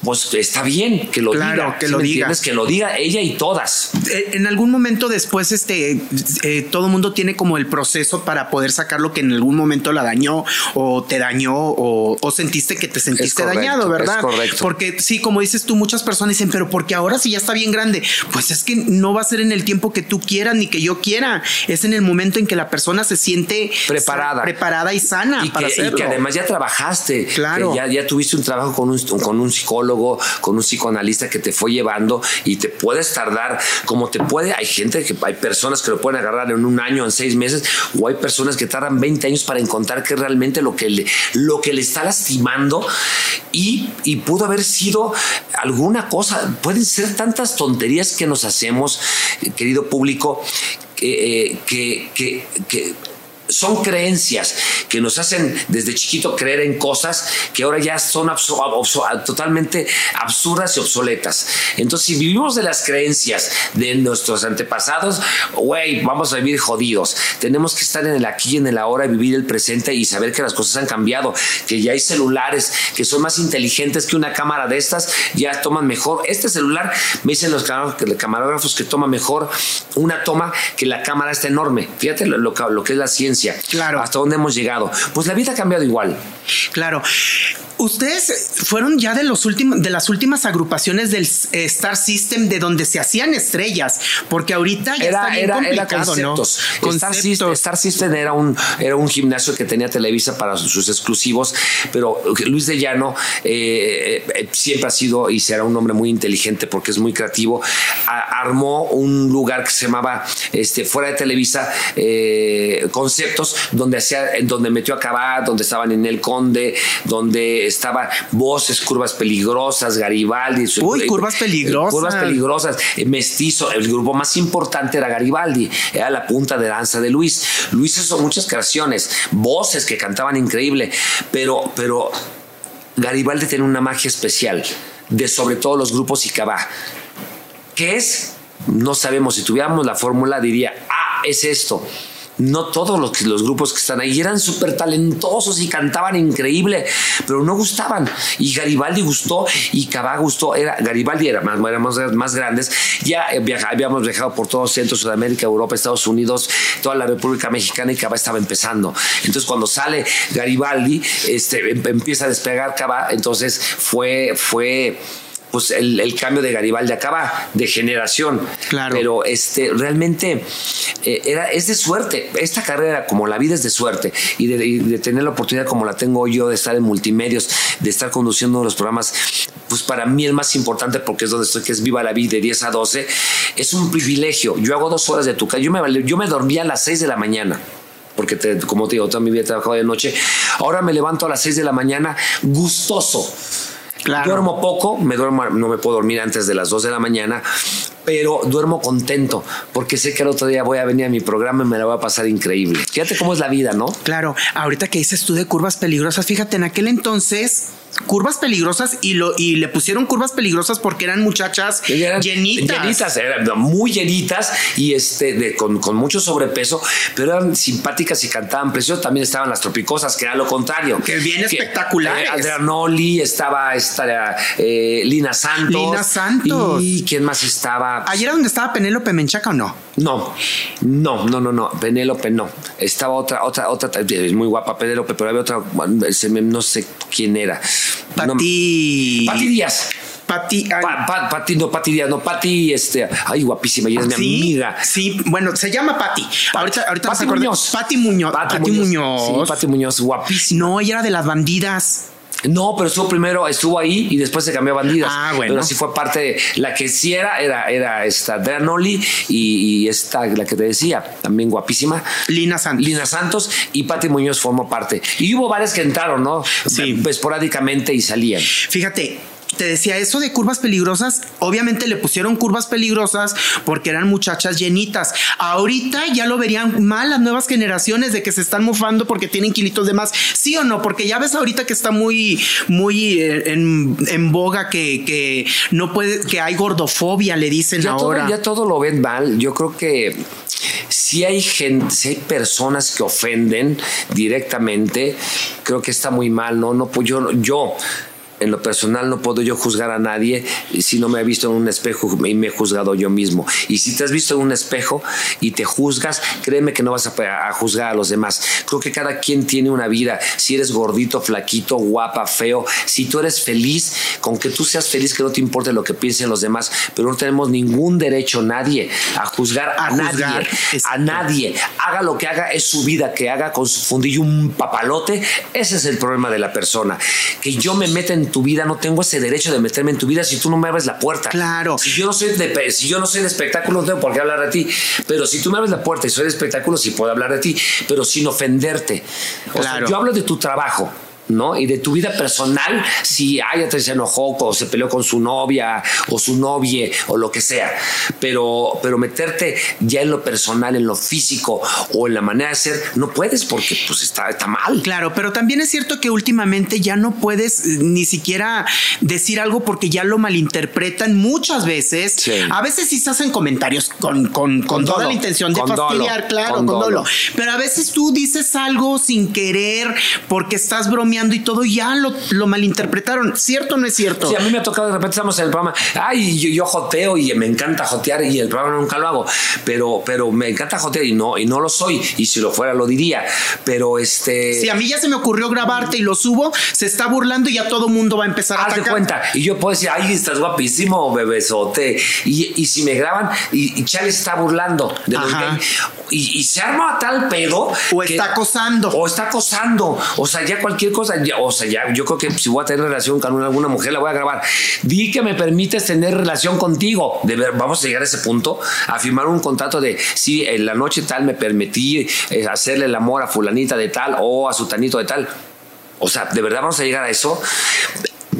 pues está bien que lo diga. Que lo diga. Que lo diga ella y todas. Eh, en algún momento después, este, eh, todo mundo tiene como el proceso para poder sacar lo que en algún momento la dañó o te dañó o, sentiste que te sentiste dañado, ¿verdad? correcto. Porque sí, como dices tú, muchas personas dicen, pero porque ahora sí ya está bien grande. Pues es que no va a ser en el tiempo que tú quieras ni que yo quiera. Es en el momento en que la persona se siente preparada, preparada y sana y para que, Y que además ya trabajaste. Claro. ya, ya tuviste un trabajo con un, con un psicólogo con un psicoanalista que te fue llevando y te puedes tardar como te puede. Hay gente que hay personas que lo pueden agarrar en un año, en seis meses, o hay personas que tardan 20 años para encontrar que realmente lo que le, lo que le está lastimando y, pudo haber sido alguna cosa. Pueden ser tantas tonterías que nos hacemos, querido público, que, eh, que son creencias que nos hacen desde chiquito creer en cosas que ahora ya son totalmente absurdas y obsoletas. Entonces, si vivimos de las creencias de nuestros antepasados, güey, vamos a vivir jodidos. Tenemos que estar en el aquí y en el ahora, vivir el presente y saber que las cosas han cambiado, que ya hay celulares que son más inteligentes que una cámara de estas, ya toman mejor. Este celular, me dicen los camarógrafos que toma mejor una toma que la cámara está enorme. Fíjate lo que es la ciencia Claro. Hasta dónde hemos llegado. Pues la vida ha cambiado igual. Claro. Ustedes fueron ya de los últimos, de las últimas agrupaciones del Star System de donde se hacían estrellas, porque ahorita ya era, está bien era, complicado, era conceptos. Star, System, era un, era un gimnasio que tenía Televisa para sus exclusivos, pero Luis de Llano eh, eh, siempre ha sido y será un hombre muy inteligente porque es muy creativo. armó un lugar que se llamaba este, fuera de Televisa eh, conceptos donde hacía, donde metió a Cabá, donde estaban en el Conde, donde estaba Voces, Curvas Peligrosas, Garibaldi. Uy, Curvas Peligrosas. Curvas Peligrosas, eh, Mestizo. El grupo más importante era Garibaldi, era la punta de danza de Luis. Luis hizo muchas creaciones, voces que cantaban increíble, pero, pero Garibaldi tiene una magia especial de sobre todo los grupos y Cabá. ¿Qué es? No sabemos. Si tuviéramos la fórmula, diría, ah, es esto no todos los, los grupos que están ahí eran súper talentosos y cantaban increíble, pero no gustaban. Y Garibaldi gustó y Cabá gustó. Era, Garibaldi era más, éramos más grandes. Ya habíamos viajado por todo Centro, Sudamérica, Europa, Estados Unidos, toda la República Mexicana y Cabá estaba empezando. Entonces cuando sale Garibaldi, este, em, empieza a despegar Cabá, entonces fue, fue pues el, cambio de Garibaldi acaba de generación. Claro. Pero este, realmente eh, era, es de suerte. Esta carrera, como la vida es de suerte, y de, tener la oportunidad como la tengo yo de estar en multimedios, de estar conduciendo los programas, pues para mí el más importante porque es donde estoy, que es Viva la Vida de 10 a 12, es un privilegio. Yo hago dos horas de tu casa. Yo me, yo me dormía a las 6 de la mañana porque como te digo, toda mi vida he trabajado de noche. Ahora me levanto a las 6 de la mañana gustoso Duermo poco, me duermo, no me puedo dormir antes de las 2 de la mañana, pero duermo contento porque sé que el otro día voy a venir a mi programa y me la voy a pasar increíble. Fíjate cómo es la vida, ¿no? Claro, ahorita que dices tú de curvas peligrosas, fíjate, en aquel entonces curvas peligrosas y lo y le pusieron curvas peligrosas porque eran muchachas llenitas. Llenitas, eran muy llenitas y este de, con, mucho sobrepeso, pero eran simpáticas y cantaban precioso. También estaban las tropicosas, que era lo contrario. Que bien espectacular. Eh, estaba esta eh, Lina Santos. Lina Santos. ¿Y quién más estaba? ¿Ayer era donde estaba Penélope Menchaca o no? No, no, no, no, no. Penélope no. Estaba otra, otra, otra, es muy guapa Penélope, pero había otra, no sé quién era. Pati. Pati Díaz. Pati, Pati, no, Pati Díaz, no, Pati, este, ay, guapísima, y es mi amiga. Sí, bueno, se llama Pati. Ahorita, ahorita Pati Muñoz. Pati Muñoz. Pati, Muñoz. Sí, Pati Muñoz, guapísima. No, ella era de las bandidas. No, pero estuvo primero, estuvo ahí y después se cambió a bandidas. Ah, bueno. Pero sí fue parte de la que sí era, era, era esta y, y, esta, la que te decía, también guapísima. Lina Santos. Lina Santos y Pati Muñoz formó parte. Y hubo varias que entraron, ¿no? Sí. Esporádicamente y salían. Fíjate, te decía eso de curvas peligrosas, obviamente le pusieron curvas peligrosas porque eran muchachas llenitas. Ahorita ya lo verían mal las nuevas generaciones de que se están mufando porque tienen kilitos de más. ¿Sí o no? Porque ya ves ahorita que está muy, muy eh, en, boga que, no puede, que hay gordofobia, le dicen ahora. ya todo lo ven mal. Yo creo que si hay gente, si hay personas que ofenden directamente, creo que está muy mal, ¿no? No, pues yo, yo en lo personal no puedo yo juzgar a nadie si no me he visto en un espejo y me he juzgado yo mismo. Y si te has visto en un espejo y te juzgas, créeme que no vas a, juzgar a los demás. Creo que cada quien tiene una vida. Si eres gordito, flaquito, guapa, feo, si tú eres feliz, con que tú seas feliz, que no te importe lo que piensen los demás, pero no tenemos ningún derecho nadie a juzgar a, nadie. A nadie. Haga lo que haga, es su vida, que haga con su fundillo un papalote. Ese es el problema de la persona. Que yo me meta en tu vida, no tengo ese derecho de meterme en tu vida si tú no me abres la puerta. Claro. Si yo no soy de, si yo no soy de espectáculo, no tengo por qué hablar de ti. Pero si tú me abres la puerta y soy de espectáculo, sí puedo hablar de ti, pero sin ofenderte. claro. yo hablo de tu trabajo. ¿No? Y de tu vida personal, si hay te se enojó o se peleó con su novia o su novia o lo que sea. Pero, pero meterte ya en lo personal, en lo físico o en la manera de ser, no puedes porque pues está, está mal. Claro, pero también es cierto que últimamente ya no puedes eh, ni siquiera decir algo porque ya lo malinterpretan muchas veces. A veces sí se hacen comentarios con, con, con, toda la intención de fastidiar, claro, con, dolo. Pero a veces tú dices algo sin querer porque estás bromeando y todo, ya lo, lo malinterpretaron. ¿Cierto o no es cierto? Sí, a mí me ha tocado, de repente estamos en el programa, ay, yo, yo joteo y me encanta jotear y el programa nunca lo hago, pero, pero me encanta jotear y no, y no lo soy, y si lo fuera lo diría, pero este... Si a mí ya se me ocurrió grabarte y lo subo, se está burlando y ya todo mundo va a empezar a Haz de cuenta, y yo puedo decir, ay, estás guapísimo, bebesote, y, y si me graban, y, y está burlando de los y, y, se arma a tal pedo... O está acosando. O está acosando, o sea, ya cualquier cosa o sea, ya, yo creo que si voy a tener relación con alguna mujer, la voy a grabar. Di que me permites tener relación contigo. De ver, vamos a llegar a ese punto, a firmar un contrato de si en la noche tal me permití eh, hacerle el amor a fulanita de tal o a su tanito de tal. O sea, ¿de verdad vamos a llegar a eso?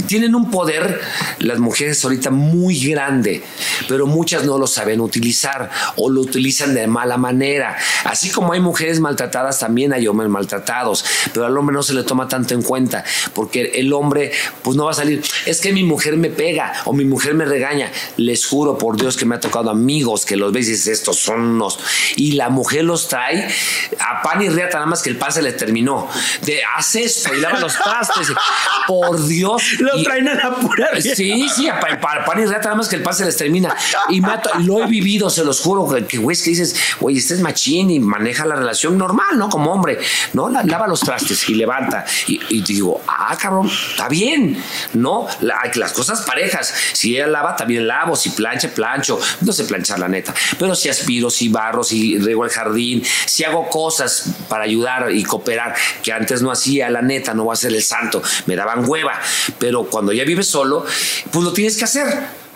Tienen un poder las mujeres ahorita muy grande, pero muchas no lo saben utilizar o lo utilizan de mala manera. Así como hay mujeres maltratadas, también hay hombres maltratados, pero al hombre no se le toma tanto en cuenta, porque el hombre pues no va a salir, es que mi mujer me pega o mi mujer me regaña. Les juro por Dios que me ha tocado amigos que los veis estos son unos y la mujer los trae a pan y reata nada más que el pan se le terminó. De haz esto y lava los trastes. Por Dios. Lo traen a la pura. Sí, sí, para pan y reata nada más que el pan se les termina. Y lo he vivido, se los juro, que güey, es que dices, güey, este es machín y maneja la relación normal, ¿no? Como hombre, ¿no? Lava los trastes y levanta. Y, digo, ah, cabrón, está bien, ¿no? las cosas parejas. Si ella lava, también lavo. Si plancha, plancho. No sé planchar, la neta. Pero si aspiro, si barro, si rego el jardín, si hago cosas para ayudar y cooperar que antes no hacía, la neta, no voy a ser el santo. Me daban hueva. Pero cuando ya vives solo, pues lo tienes que hacer.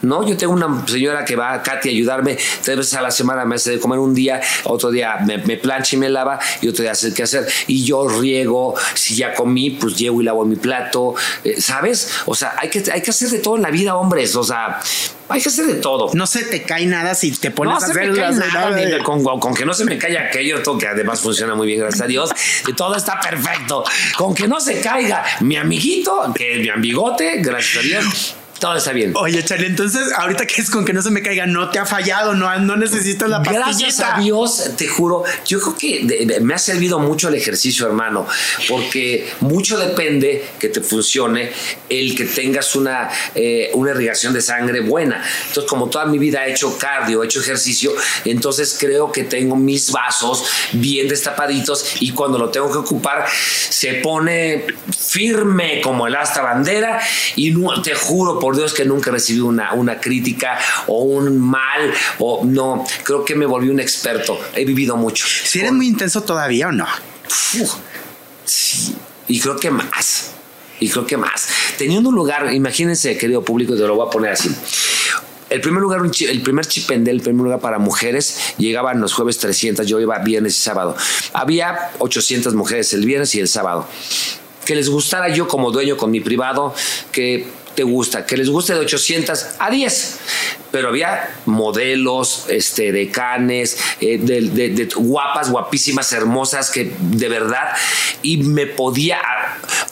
¿No? Yo tengo una señora que va a Katy a ayudarme tres veces a la semana, me hace de comer un día, otro día me, plancha y me lava y otro día hace qué hacer. Y yo riego, si ya comí, pues llevo y lavo mi plato, eh, ¿sabes? O sea, hay que, hay que hacer de todo en la vida, hombres, o sea, hay que hacer de todo. No se te cae nada si te pones a hacer nada, con, que no se me caiga aquello, que además funciona muy bien, gracias a Dios, y todo está perfecto. Con que no se caiga mi amiguito, que es mi amigote, gracias a Dios todo está bien. Oye, Charlie, entonces, ahorita que es con que no se me caiga, no te ha fallado, no, no necesitas la pastillita. Gracias a Dios, te juro, yo creo que me ha servido mucho el ejercicio, hermano, porque mucho depende que te funcione el que tengas una, eh, una irrigación de sangre buena. Entonces, como toda mi vida he hecho cardio, he hecho ejercicio, entonces creo que tengo mis vasos bien destapaditos y cuando lo tengo que ocupar, se pone firme como el asta bandera y no, te juro por Dios que nunca recibí una, una crítica o un mal o no, creo que me volví un experto, he vivido mucho. ¿Si eres muy intenso todavía o no? sí, y creo que más. Y creo que más. Teniendo un lugar, imagínense, querido público, te lo voy a poner así. El primer lugar, el primer chipendel, el primer lugar para mujeres, llegaban los jueves 300, yo iba viernes y sábado. Había 800 mujeres el viernes y el sábado. Que les gustara yo como dueño con mi privado, que te gusta, que les guste de 800 a 10. Pero había modelos, este, decanes, eh, de, guapas, guapísimas, hermosas, que de verdad, y me podía.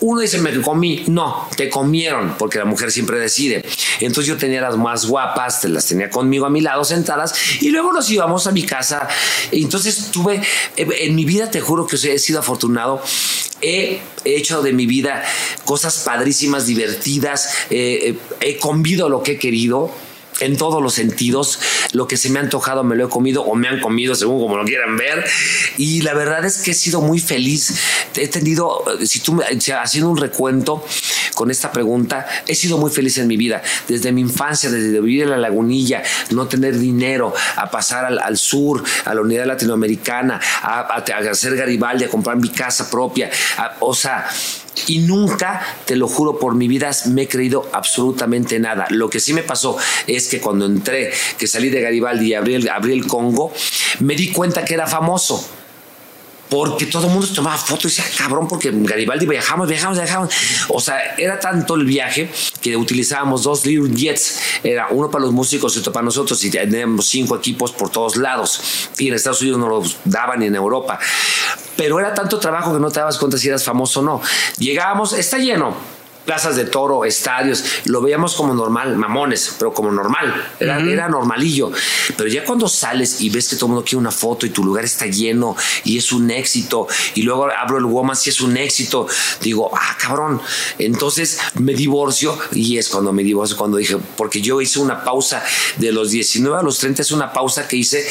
Uno dice, me comí. No, te comieron, porque la mujer siempre decide. Entonces yo tenía las más guapas, las tenía conmigo a mi lado sentadas, y luego nos íbamos a mi casa. Entonces tuve, eh, en mi vida te juro que he sido afortunado he hecho de mi vida cosas padrísimas, divertidas, eh, eh, he comido lo que he querido en todos los sentidos. Lo que se me ha antojado me lo he comido o me han comido según como lo quieran ver. Y la verdad es que he sido muy feliz. He tenido, si tú me, haciendo un recuento con esta pregunta, he sido muy feliz en mi vida. Desde mi infancia, desde vivir en la lagunilla, no tener dinero, a pasar al, sur, a la unidad latinoamericana, a, hacer Garibaldi, a comprar mi casa propia. o sea, y nunca, te lo juro por mi vida, me he creído absolutamente nada. Lo que sí me pasó es que cuando entré, que salí de Garibaldi y abrí el, Congo, me di cuenta que era famoso porque todo el mundo tomaba fotos y decía, cabrón, porque Garibaldi viajamos, viajamos, viajamos. O sea, era tanto el viaje que utilizábamos dos Little Jets, era uno para los músicos y otro para nosotros, y teníamos cinco equipos por todos lados. Y en Estados Unidos no los daban ni en Europa. Pero era tanto trabajo que no te dabas cuenta si eras famoso o no. Llegábamos, está lleno plazas de toro, estadios, lo veíamos como normal, mamones, pero como normal, era, era normalillo. Pero ya cuando sales y ves que todo el mundo quiere una foto y tu lugar está lleno y es un éxito, y luego abro el Woman si es un éxito, digo, ah, cabrón. Entonces me divorcio y es cuando me divorcio, cuando dije, porque yo hice una pausa de los 19 a los 30, es una pausa que hice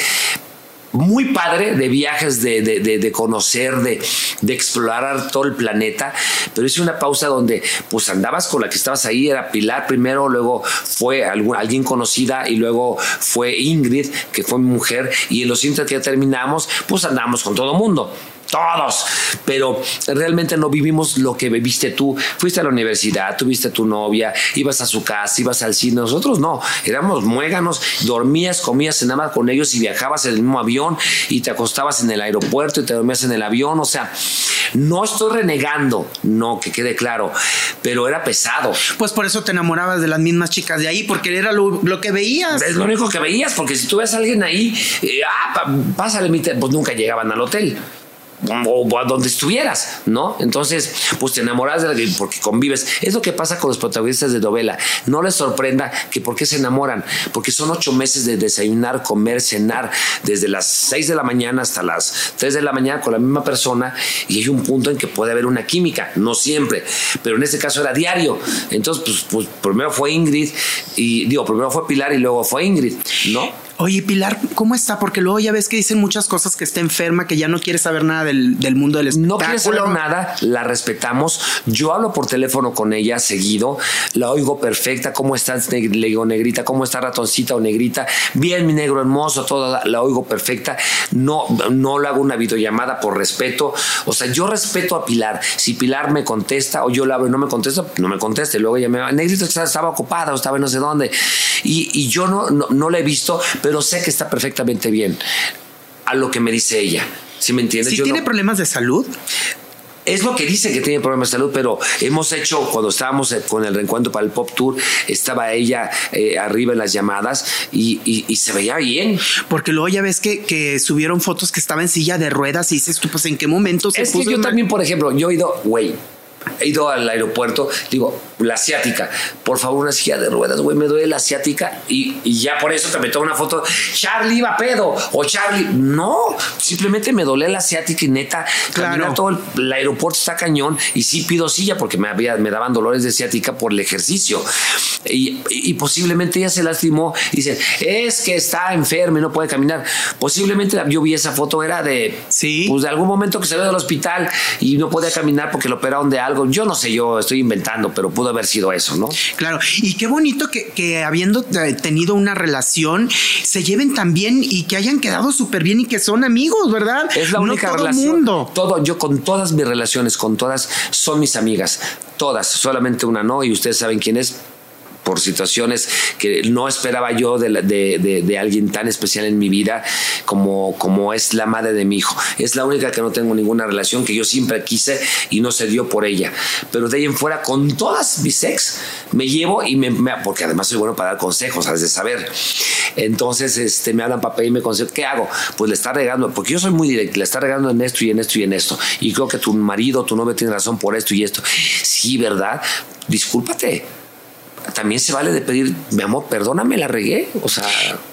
muy padre de viajes, de, de, conocer, de, de, explorar todo el planeta, pero hice una pausa donde pues andabas con la que estabas ahí, era Pilar primero, luego fue alguien conocida y luego fue Ingrid, que fue mi mujer, y en los síntomas que ya terminamos, pues andamos con todo el mundo. Todos, pero realmente no vivimos lo que viviste tú. Fuiste a la universidad, tuviste tu novia, ibas a su casa, ibas al cine. Nosotros no, éramos muéganos, dormías, comías, cenabas con ellos y viajabas en el mismo avión y te acostabas en el aeropuerto y te dormías en el avión. O sea, no estoy renegando, no, que quede claro, pero era pesado. Pues por eso te enamorabas de las mismas chicas de ahí, porque era lo, que veías. Es lo único que veías, porque si tú ves a alguien ahí, eh, ah, pásale, pues nunca llegaban al hotel o a donde estuvieras, ¿no? Entonces, pues te enamoras de alguien porque convives. Es lo que pasa con los protagonistas de novela. No les sorprenda que por qué se enamoran, porque son ocho meses de desayunar, comer, cenar, desde las seis de la mañana hasta las tres de la mañana con la misma persona y hay un punto en que puede haber una química, no siempre, pero en este caso era diario. Entonces, pues, pues primero fue Ingrid y digo, primero fue Pilar y luego fue Ingrid, ¿no? Oye, Pilar, ¿cómo está? Porque luego ya ves que dicen muchas cosas que está enferma, que ya no quiere saber nada del, mundo del espectáculo. No quiere saber nada, la respetamos. Yo hablo por teléfono con ella seguido, la oigo perfecta. ¿Cómo estás? Le digo, negrita, ¿cómo está ratoncita o negrita? Bien, mi negro hermoso, toda la, oigo perfecta. No, no le hago una videollamada por respeto. O sea, yo respeto a Pilar. Si Pilar me contesta o yo la hablo y no me contesta, no me conteste. Luego ella me va, negrita estaba ocupada o estaba no sé dónde. Y, yo no, no, no la he visto, pero pero sé que está perfectamente bien a lo que me dice ella. ¿Sí me entiendes? Si tiene problemas de salud. Es lo que dice que tiene problemas de salud, pero hemos hecho, cuando estábamos con el reencuentro para el Pop Tour, estaba ella eh, arriba en las llamadas y, se veía bien. Porque luego ya ves que, subieron fotos que estaba en silla de ruedas y dices tú, pues en qué momento se es que yo también, por ejemplo, yo he ido, güey, he ido al aeropuerto, digo, la asiática, por favor, una silla de ruedas, güey, me duele la asiática y, ya por eso te me tomo una foto, Charlie iba pedo o Charlie, no, simplemente me duele la asiática y neta, claro. todo el, aeropuerto está cañón y sí pido silla porque me, había, me daban dolores de asiática por el ejercicio y, posiblemente ella se lastimó y dice, es que está enferma y no puede caminar. Posiblemente yo vi esa foto, era de, ¿Sí? pues de algún momento que salió del hospital y no podía caminar porque lo operaron de algo. Yo no sé, yo estoy inventando, pero pudo haber sido eso, ¿no? Claro, y qué bonito que, habiendo eh, tenido una relación, se lleven tan bien y que hayan quedado súper bien y que son amigos, ¿verdad? Es la única relación. Todo, yo con todas mis relaciones, con todas, son mis amigas. Todas, solamente una no, y ustedes saben quién es, por situaciones que no esperaba yo de, alguien tan especial en mi vida como, como es la madre de mi hijo. Es la única que no tengo ninguna relación, que yo siempre quise y no se dio por ella. Pero de ahí en fuera, con todas mis ex, me llevo y me, porque además soy bueno para dar consejos, has de saber. Entonces este, me hablan papá y me consejo, ¿qué hago? Pues le está regando, porque yo soy muy directo, le está regando en esto y en esto y en esto. Y creo que tu marido, tu novio tiene razón por esto y esto. Sí, ¿verdad? Discúlpate también se vale de pedir, mi amor, perdóname, la regué. O sea.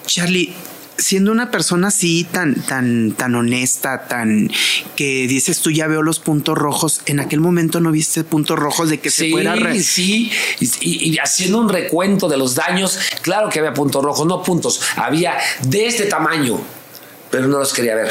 Charlie, siendo una persona así tan, tan, tan honesta, tan que dices tú ya veo los puntos rojos, en aquel momento no viste puntos rojos de que se fuera. Sí, y, y, haciendo un recuento de los daños, claro que había puntos rojos, no puntos, había de este tamaño, pero no los quería ver.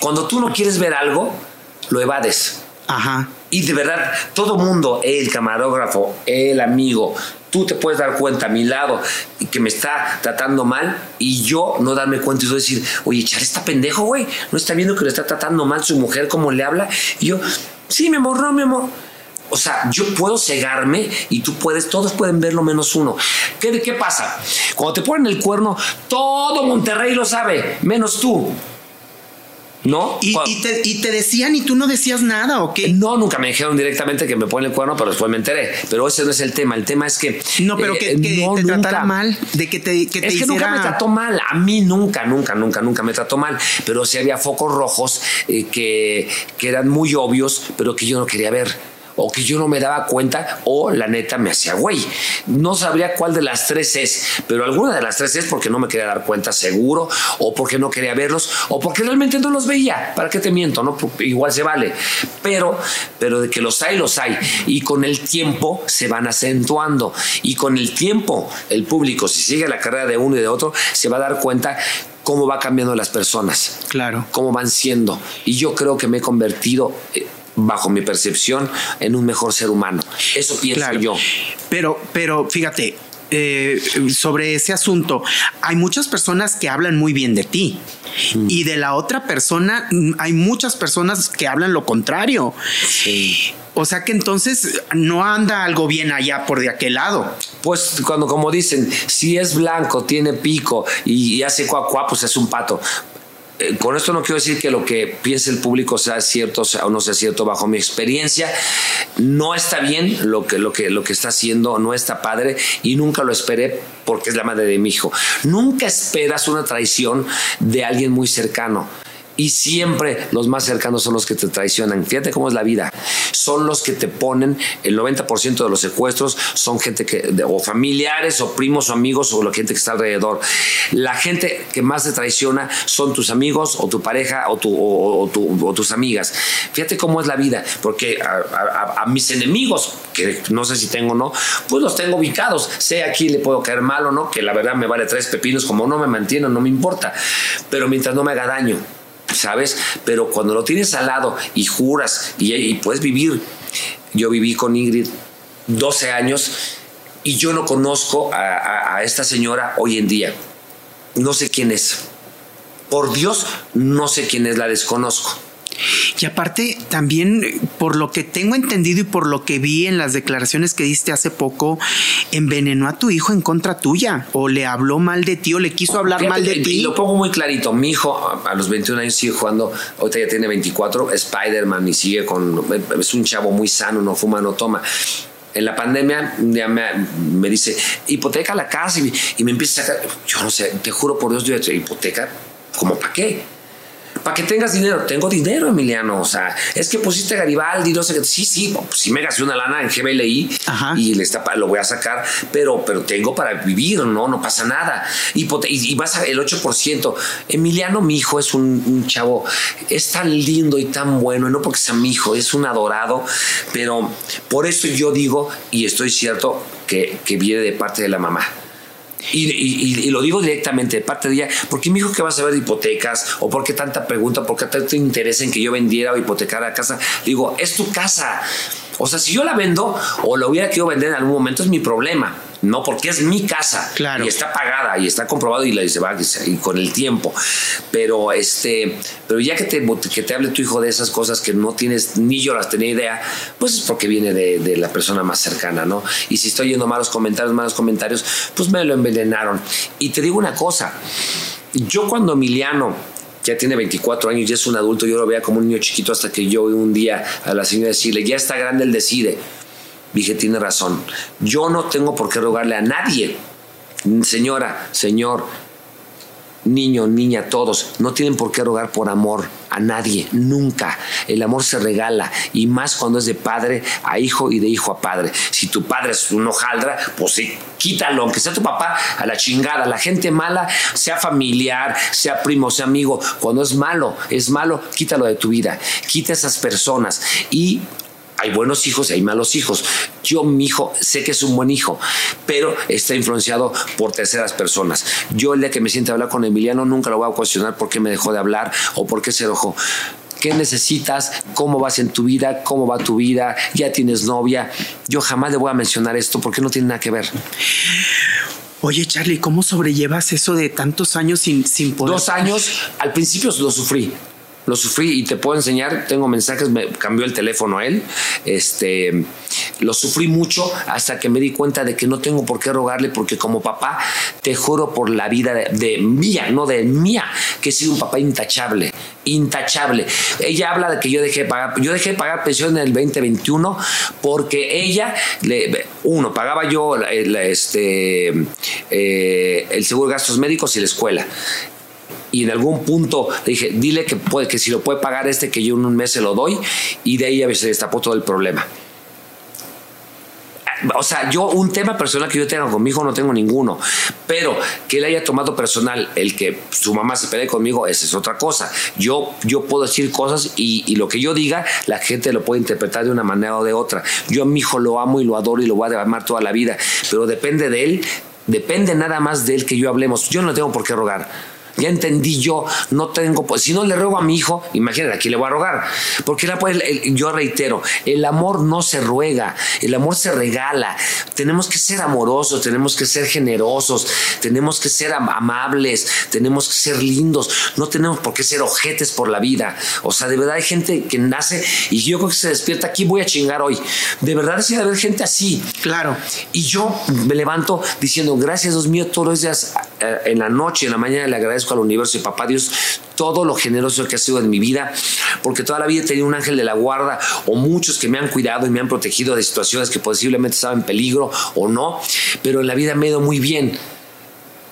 Cuando tú no quieres ver algo, lo evades. Ajá. Y de verdad, todo mundo, el camarógrafo, el amigo, tú te puedes dar cuenta a mi lado que me está tratando mal y yo no darme cuenta y yo decir, oye, Char está pendejo, güey, no está viendo que le está tratando mal su mujer, cómo le habla. Y yo, sí, mi amor, no, mi amor. O sea, yo puedo cegarme y tú puedes, todos pueden verlo menos uno. ¿Qué, ¿Qué pasa? Cuando te ponen el cuerno, todo Monterrey lo sabe, menos tú. ¿No? ¿Y, te, decían y tú no decías nada o qué? No, nunca me dijeron directamente que me ponen el cuerno, pero después me enteré. Pero ese no es el tema. El tema es que. No, pero que, eh, te tratara mal, de que te, que es que nunca me trató mal. A mí nunca, nunca, nunca, nunca me trató mal. Pero sí había focos rojos eh, que, que eran muy obvios, pero que yo no quería ver. O que yo no me daba cuenta o la neta me hacía güey. No sabría cuál de las tres es, pero alguna de las tres es porque no me quería dar cuenta seguro o porque no quería verlos o porque realmente no los veía. ¿Para qué te miento? No, igual se vale. Pero, pero de que los hay, los hay. Y con el tiempo se van acentuando. Y con el tiempo, el público, si sigue la carrera de uno y de otro, se va a dar cuenta cómo va cambiando las personas. Claro. Cómo van siendo. Y yo creo que me he convertido eh, bajo mi percepción, en un mejor ser humano. Eso pienso yo. Pero, pero fíjate, eh, sobre ese asunto, hay muchas personas que hablan muy bien de ti. Mm. Y de la otra persona, mm, hay muchas personas que hablan lo contrario. O sea que entonces no anda algo bien allá por de aquel lado. Pues cuando, como dicen, si es blanco, tiene pico y, hace cuacuá, pues es un pato. Eh, con esto no quiero decir que lo que piense el público sea cierto o no sea cierto bajo mi experiencia. No está bien lo que, lo, que, lo que está haciendo, no está padre y nunca lo esperé porque es la madre de mi hijo. Nunca esperas una traición de alguien muy cercano y siempre los más cercanos son los que te traicionan. Fíjate cómo es la vida. Son los que te ponen el 90% de los secuestros, son gente que, o familiares, o primos, o amigos, o la gente que está alrededor. La gente que más te traiciona son tus amigos, o tu pareja, o, tu, o, tus amigas. Fíjate cómo es la vida, porque a, mis enemigos, que no sé si tengo o no, pues los tengo ubicados. Sé a quién le puedo caer mal o no, que la verdad me vale tres pepinos, como no me mantiene, no me importa. Pero mientras no me haga daño. ¿Sabes? Pero cuando lo tienes al lado y juras y, puedes vivir, yo viví con Ingrid 12 años y yo no conozco a, a esta señora hoy en día. No sé quién es. Por Dios, no sé quién es, la desconozco. Y aparte, también por lo que tengo entendido y por lo que vi en las declaraciones que diste hace poco, envenenó a tu hijo en contra tuya o le habló mal de ti o le quiso hablar mal de ti. Y lo pongo muy clarito. Mi hijo a los 21 años sigue jugando, ahorita ya tiene 24, Spider-Man y sigue con. Es un chavo muy sano, no fuma, no toma en la pandemia ya me, dice, hipoteca la casa y, me empieza a sacar, yo no sé, te juro por Dios, yo hipoteca, ¿como para qué? Para que tengas dinero. Tengo dinero, Emiliano. O sea, es que pusiste Garibaldi, no sé qué. Sí, sí, pues sí me gasté una lana en GBLI y le está, lo voy a sacar, pero, pero tengo para vivir, ¿no? No pasa nada. Y, y, vas a el 8%. Emiliano, mi hijo, es un, chavo, es tan lindo y tan bueno, no porque sea mi hijo, es un adorado, pero por eso yo digo, y estoy cierto, que, que viene de parte de la mamá. Y, lo digo directamente de parte de ella, porque me dijo que vas a ver hipotecas o por qué tanta pregunta, por qué tanto interés en que yo vendiera o hipotecara casa. Digo, es tu casa. O sea, si yo la vendo o la hubiera querido vender en algún momento es mi problema, no porque es mi casa claro. y está pagada y está comprobado y la se va y con el tiempo. Pero este, pero ya que te, que te hable tu hijo de esas cosas que no tienes ni yo las tenía idea, pues es porque viene de, de la persona más cercana, ¿no? Y si estoy yendo malos comentarios, malos comentarios, pues me lo envenenaron. Y te digo una cosa, yo cuando Emiliano ya tiene 24 años, ya es un adulto, yo lo veía como un niño chiquito hasta que yo un día a la señora decirle, ya está grande, él decide. Dije, tiene razón, yo no tengo por qué rogarle a nadie. Señora, señor, niño, niña, todos, no tienen por qué rogar por amor a nadie, nunca. El amor se regala y más cuando es de padre a hijo y de hijo a padre. Si tu padre es un hojaldra, pues sí, quítalo, aunque sea tu papá, a la chingada. La gente mala, sea familiar, sea primo, sea amigo, cuando es malo, es malo, quítalo de tu vida. Quita esas personas y hay buenos hijos y hay malos hijos. Yo, mi hijo, sé que es un buen hijo, pero está influenciado por terceras personas. Yo, el día que me siente a hablar con Emiliano, nunca lo voy a cuestionar por qué me dejó de hablar o por qué se enojó. ¿Qué necesitas? ¿Cómo vas en tu vida? ¿Cómo va tu vida? ¿Ya tienes novia? Yo jamás le voy a mencionar esto porque no tiene nada que ver. Oye, Charlie, ¿cómo sobrellevas eso de tantos años sin, sin poder? Dos años, al principio lo sufrí lo sufrí y te puedo enseñar, tengo mensajes, me cambió el teléfono a él, este, lo sufrí mucho hasta que me di cuenta de que no tengo por qué rogarle porque como papá te juro por la vida de, mía, no de mía, que he sido un papá intachable, intachable. Ella habla de que yo dejé de pagar, yo dejé de pagar pensión en el 2021 porque ella, le, uno, pagaba yo este, eh, el seguro de gastos médicos y la escuela y en algún punto le dije, dile que, puede, que si lo puede pagar este, que yo en un mes se lo doy, y de ahí se destapó todo el problema. o sea, yo un tema personal que yo tenga con mi hijo no tengo ninguno, pero que él haya tomado personal el que su mamá se pelee conmigo, esa es otra cosa. Yo, yo puedo decir cosas y, y lo que yo diga, la gente lo puede interpretar de una manera o de otra. Yo a mi hijo lo amo y lo adoro y lo voy a amar toda la vida, pero depende de él, depende nada más de él que yo hablemos. Yo no tengo por qué rogar ya entendí yo, no tengo, pues si no le ruego a mi hijo, imagínate, aquí le voy a rogar. Porque yo reitero, el amor no se ruega, el amor se regala. Tenemos que ser amorosos, tenemos que ser generosos, tenemos que ser amables, tenemos que ser lindos, no tenemos por qué ser ojetes por la vida. O sea, de verdad hay gente que nace y yo creo que se despierta aquí, voy a chingar hoy. De verdad sí debe haber gente así. Claro. Y yo me levanto diciendo, gracias Dios mío, todos los días en la noche, en la mañana le agradezco al universo y papá Dios todo lo generoso que ha sido en mi vida, porque toda la vida he tenido un ángel de la guarda o muchos que me han cuidado y me han protegido de situaciones que posiblemente estaban en peligro o no, pero en la vida me he ido muy bien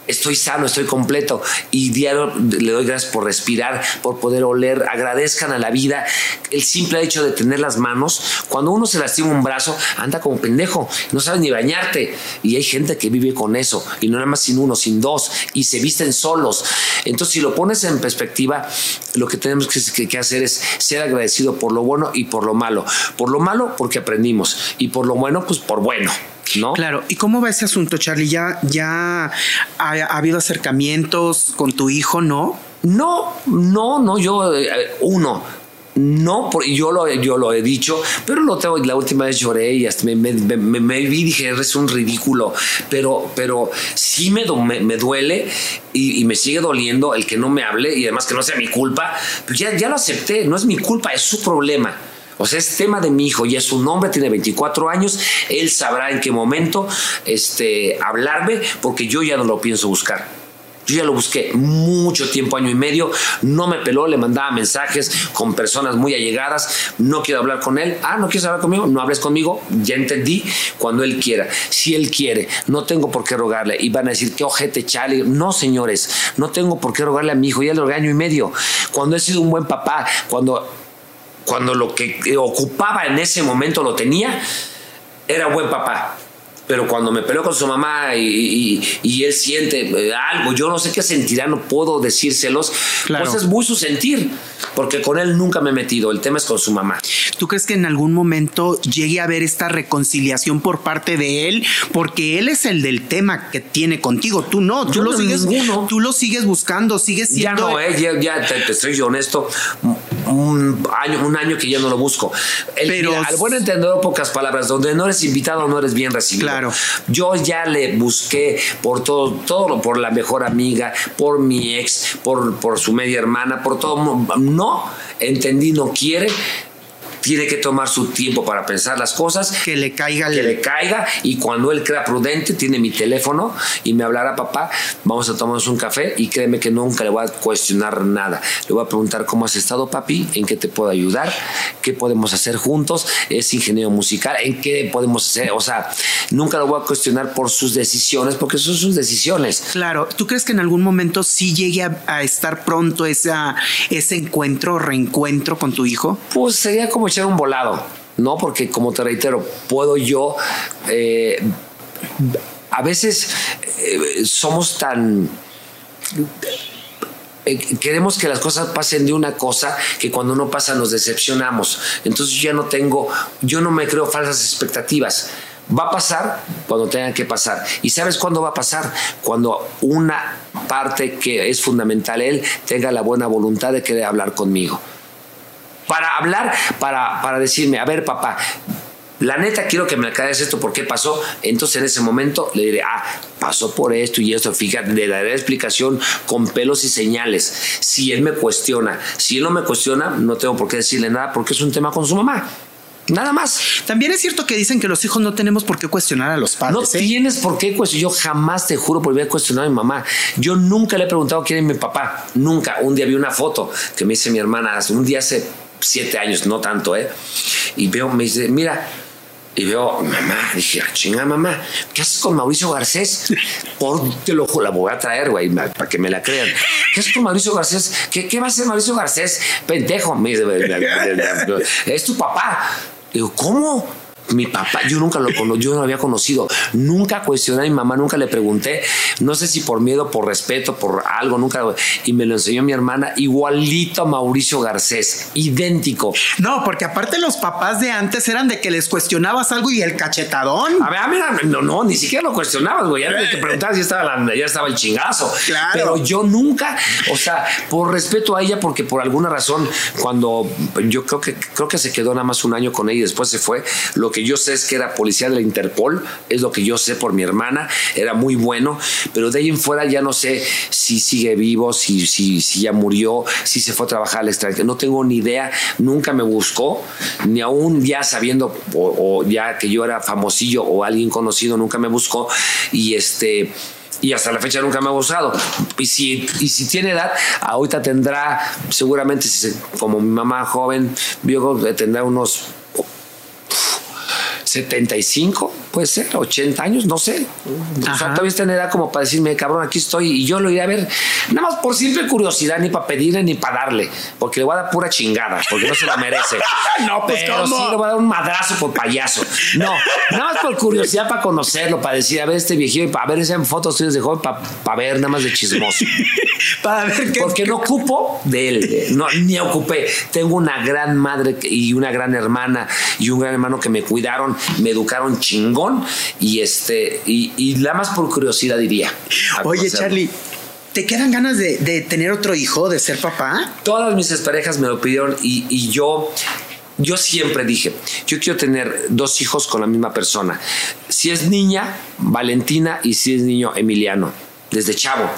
estoy sano, estoy completo y diario le doy gracias por respirar, por poder oler, agradezcan a la vida el simple hecho de tener las manos. Cuando uno se lastima un brazo, anda como pendejo, no sabe ni bañarte y hay gente que vive con eso y no nada más sin uno, sin dos y se visten solos. Entonces, si lo pones en perspectiva, lo que tenemos que, que hacer es ser agradecido por lo bueno y por lo malo. Por lo malo, porque aprendimos y por lo bueno, pues por bueno. Claro. ¿Y cómo va ese asunto, Charlie? ¿Ya, ya ha, habido acercamientos con tu hijo, no? No, no, no, yo, eh, uno, no, yo lo, yo lo he dicho, pero lo tengo, la última vez lloré y hasta me, vi y dije, es un ridículo, pero, pero sí me, me, duele y, me sigue doliendo el que no me hable y además que no sea mi culpa, pues ya, ya lo acepté, no es mi culpa, es su problema. O sea, es tema de mi hijo, ya es un hombre, tiene 24 años, él sabrá en qué momento este, hablarme, porque yo ya no lo pienso buscar. Yo ya lo busqué mucho tiempo, año y medio, no me peló, le mandaba mensajes con personas muy allegadas, no quiero hablar con él, ah, no quieres hablar conmigo, no hables conmigo, ya entendí, cuando él quiera, si él quiere, no tengo por qué rogarle, y van a decir, qué ojete, Charlie, no señores, no tengo por qué rogarle a mi hijo, ya lo rogué año y medio, cuando he sido un buen papá, cuando cuando lo que ocupaba en ese momento lo tenía, era buen papá. Pero cuando me peleó con su mamá y, él siente eh, algo, yo no sé qué sentirá, no puedo decírselos, pues es muy su sentir, porque con él nunca me he metido, el tema es con su mamá. ¿Tú crees que en algún momento llegue a haber esta reconciliación por parte de él? Porque él es el del tema que tiene contigo, tú no, tú, lo, sigues, tú lo sigues buscando, sigues siendo... Ya no, eh, ya, te, estoy honesto, un año, un año que ya no lo busco. Pero al buen entendedor, pocas palabras, donde no eres invitado, no eres bien recibido. Claro. Yo ya le busqué por todo, todo, por la mejor amiga, por mi ex, por, por su media hermana, por todo. No, entendí, no quiere tiene que tomar su tiempo para pensar las cosas. Que le caiga. Que le caiga y cuando él crea prudente, tiene mi teléfono y me hablará papá, vamos a tomarnos un café y créeme que nunca le voy a cuestionar nada. Le voy a preguntar cómo has estado papi, en qué te puedo ayudar, qué podemos hacer juntos, es ingeniero musical, en qué podemos hacer, o sea, nunca lo voy a cuestionar por sus decisiones porque son sus decisiones. Claro, ¿tú crees que en algún momento sí llegue a, estar pronto esa, ese encuentro o reencuentro con tu hijo? Pues sería como un volado, ¿no? Porque como te reitero, puedo yo... Eh, a veces eh, somos tan... Eh, queremos que las cosas pasen de una cosa que cuando no pasa nos decepcionamos. Entonces ya no tengo, yo no me creo falsas expectativas. Va a pasar cuando tenga que pasar. ¿Y sabes cuándo va a pasar? Cuando una parte que es fundamental él tenga la buena voluntad de querer hablar conmigo para hablar, para, para decirme, a ver papá, la neta quiero que me aclares esto, ¿por qué pasó? Entonces en ese momento le diré, ah, pasó por esto y esto, fíjate, le daré explicación con pelos y señales. Si él me cuestiona, si él no me cuestiona, no tengo por qué decirle nada porque es un tema con su mamá. Nada más. También es cierto que dicen que los hijos no tenemos por qué cuestionar a los padres. No ¿eh? tienes por qué cuestionar. Yo jamás te juro por a cuestionar a mi mamá. Yo nunca le he preguntado quién es mi papá. Nunca. Un día vi una foto que me dice mi hermana. Un día hace siete años, no tanto, ¿eh? Y veo, me dice, mira, y veo, mamá, dije, ah, chinga, mamá, ¿qué haces con Mauricio Garcés? Por, te lo la voy a traer, güey, para que me la crean. ¿Qué haces con Mauricio Garcés? ¿Qué, qué va a hacer Mauricio Garcés? Pendejo, me dice, es tu papá. Digo, ¿cómo? Mi papá, yo nunca lo cono, yo no lo había conocido, nunca cuestioné a mi mamá, nunca le pregunté, no sé si por miedo, por respeto, por algo, nunca, y me lo enseñó mi hermana, igualito a Mauricio Garcés, idéntico. No, porque aparte los papás de antes eran de que les cuestionabas algo y el cachetadón. A ver, a ver, no, no, ni siquiera lo cuestionabas, güey, ya te preguntabas, ya estaba, ya estaba el chingazo. Claro. Pero yo nunca, o sea, por respeto a ella, porque por alguna razón, cuando yo creo que, creo que se quedó nada más un año con ella y después se fue, lo que yo sé es que era policía de la Interpol, es lo que yo sé por mi hermana, era muy bueno, pero de ahí en fuera ya no sé si sigue vivo, si, si, si ya murió, si se fue a trabajar al extranjero, no tengo ni idea, nunca me buscó, ni aún ya sabiendo o, ya que yo era famosillo o alguien conocido, nunca me buscó y este y hasta la fecha nunca me ha gustado. Y si, y si tiene edad, ahorita tendrá, seguramente, como mi mamá joven, vio, tendrá unos 75, puede ser, 80 años, no sé. O sea, todavía está en edad como para decirme, cabrón, aquí estoy y yo lo iré a ver, nada más por simple curiosidad, ni para pedirle ni para darle, porque le voy a dar pura chingada, porque no se la merece. no, pues Pero sí le voy a dar un madrazo por payaso. No, nada más por curiosidad para conocerlo, para decir, a ver este viejito, para ver esas fotos tuyas de joven, para, ver nada más de chismoso. para ver qué. Porque no ocupo de él, no, ni ocupé. Tengo una gran madre y una gran hermana y un gran hermano que me cuidaron me educaron chingón y este, y, y la más por curiosidad diría. Oye, Charlie. ¿Te quedan ganas de, tener otro hijo, de ser papá? Todas mis parejas me lo pidieron y, y yo yo siempre dije, yo quiero tener dos hijos con la misma persona. Si es niña, Valentina, y si es niño, Emiliano desde chavo,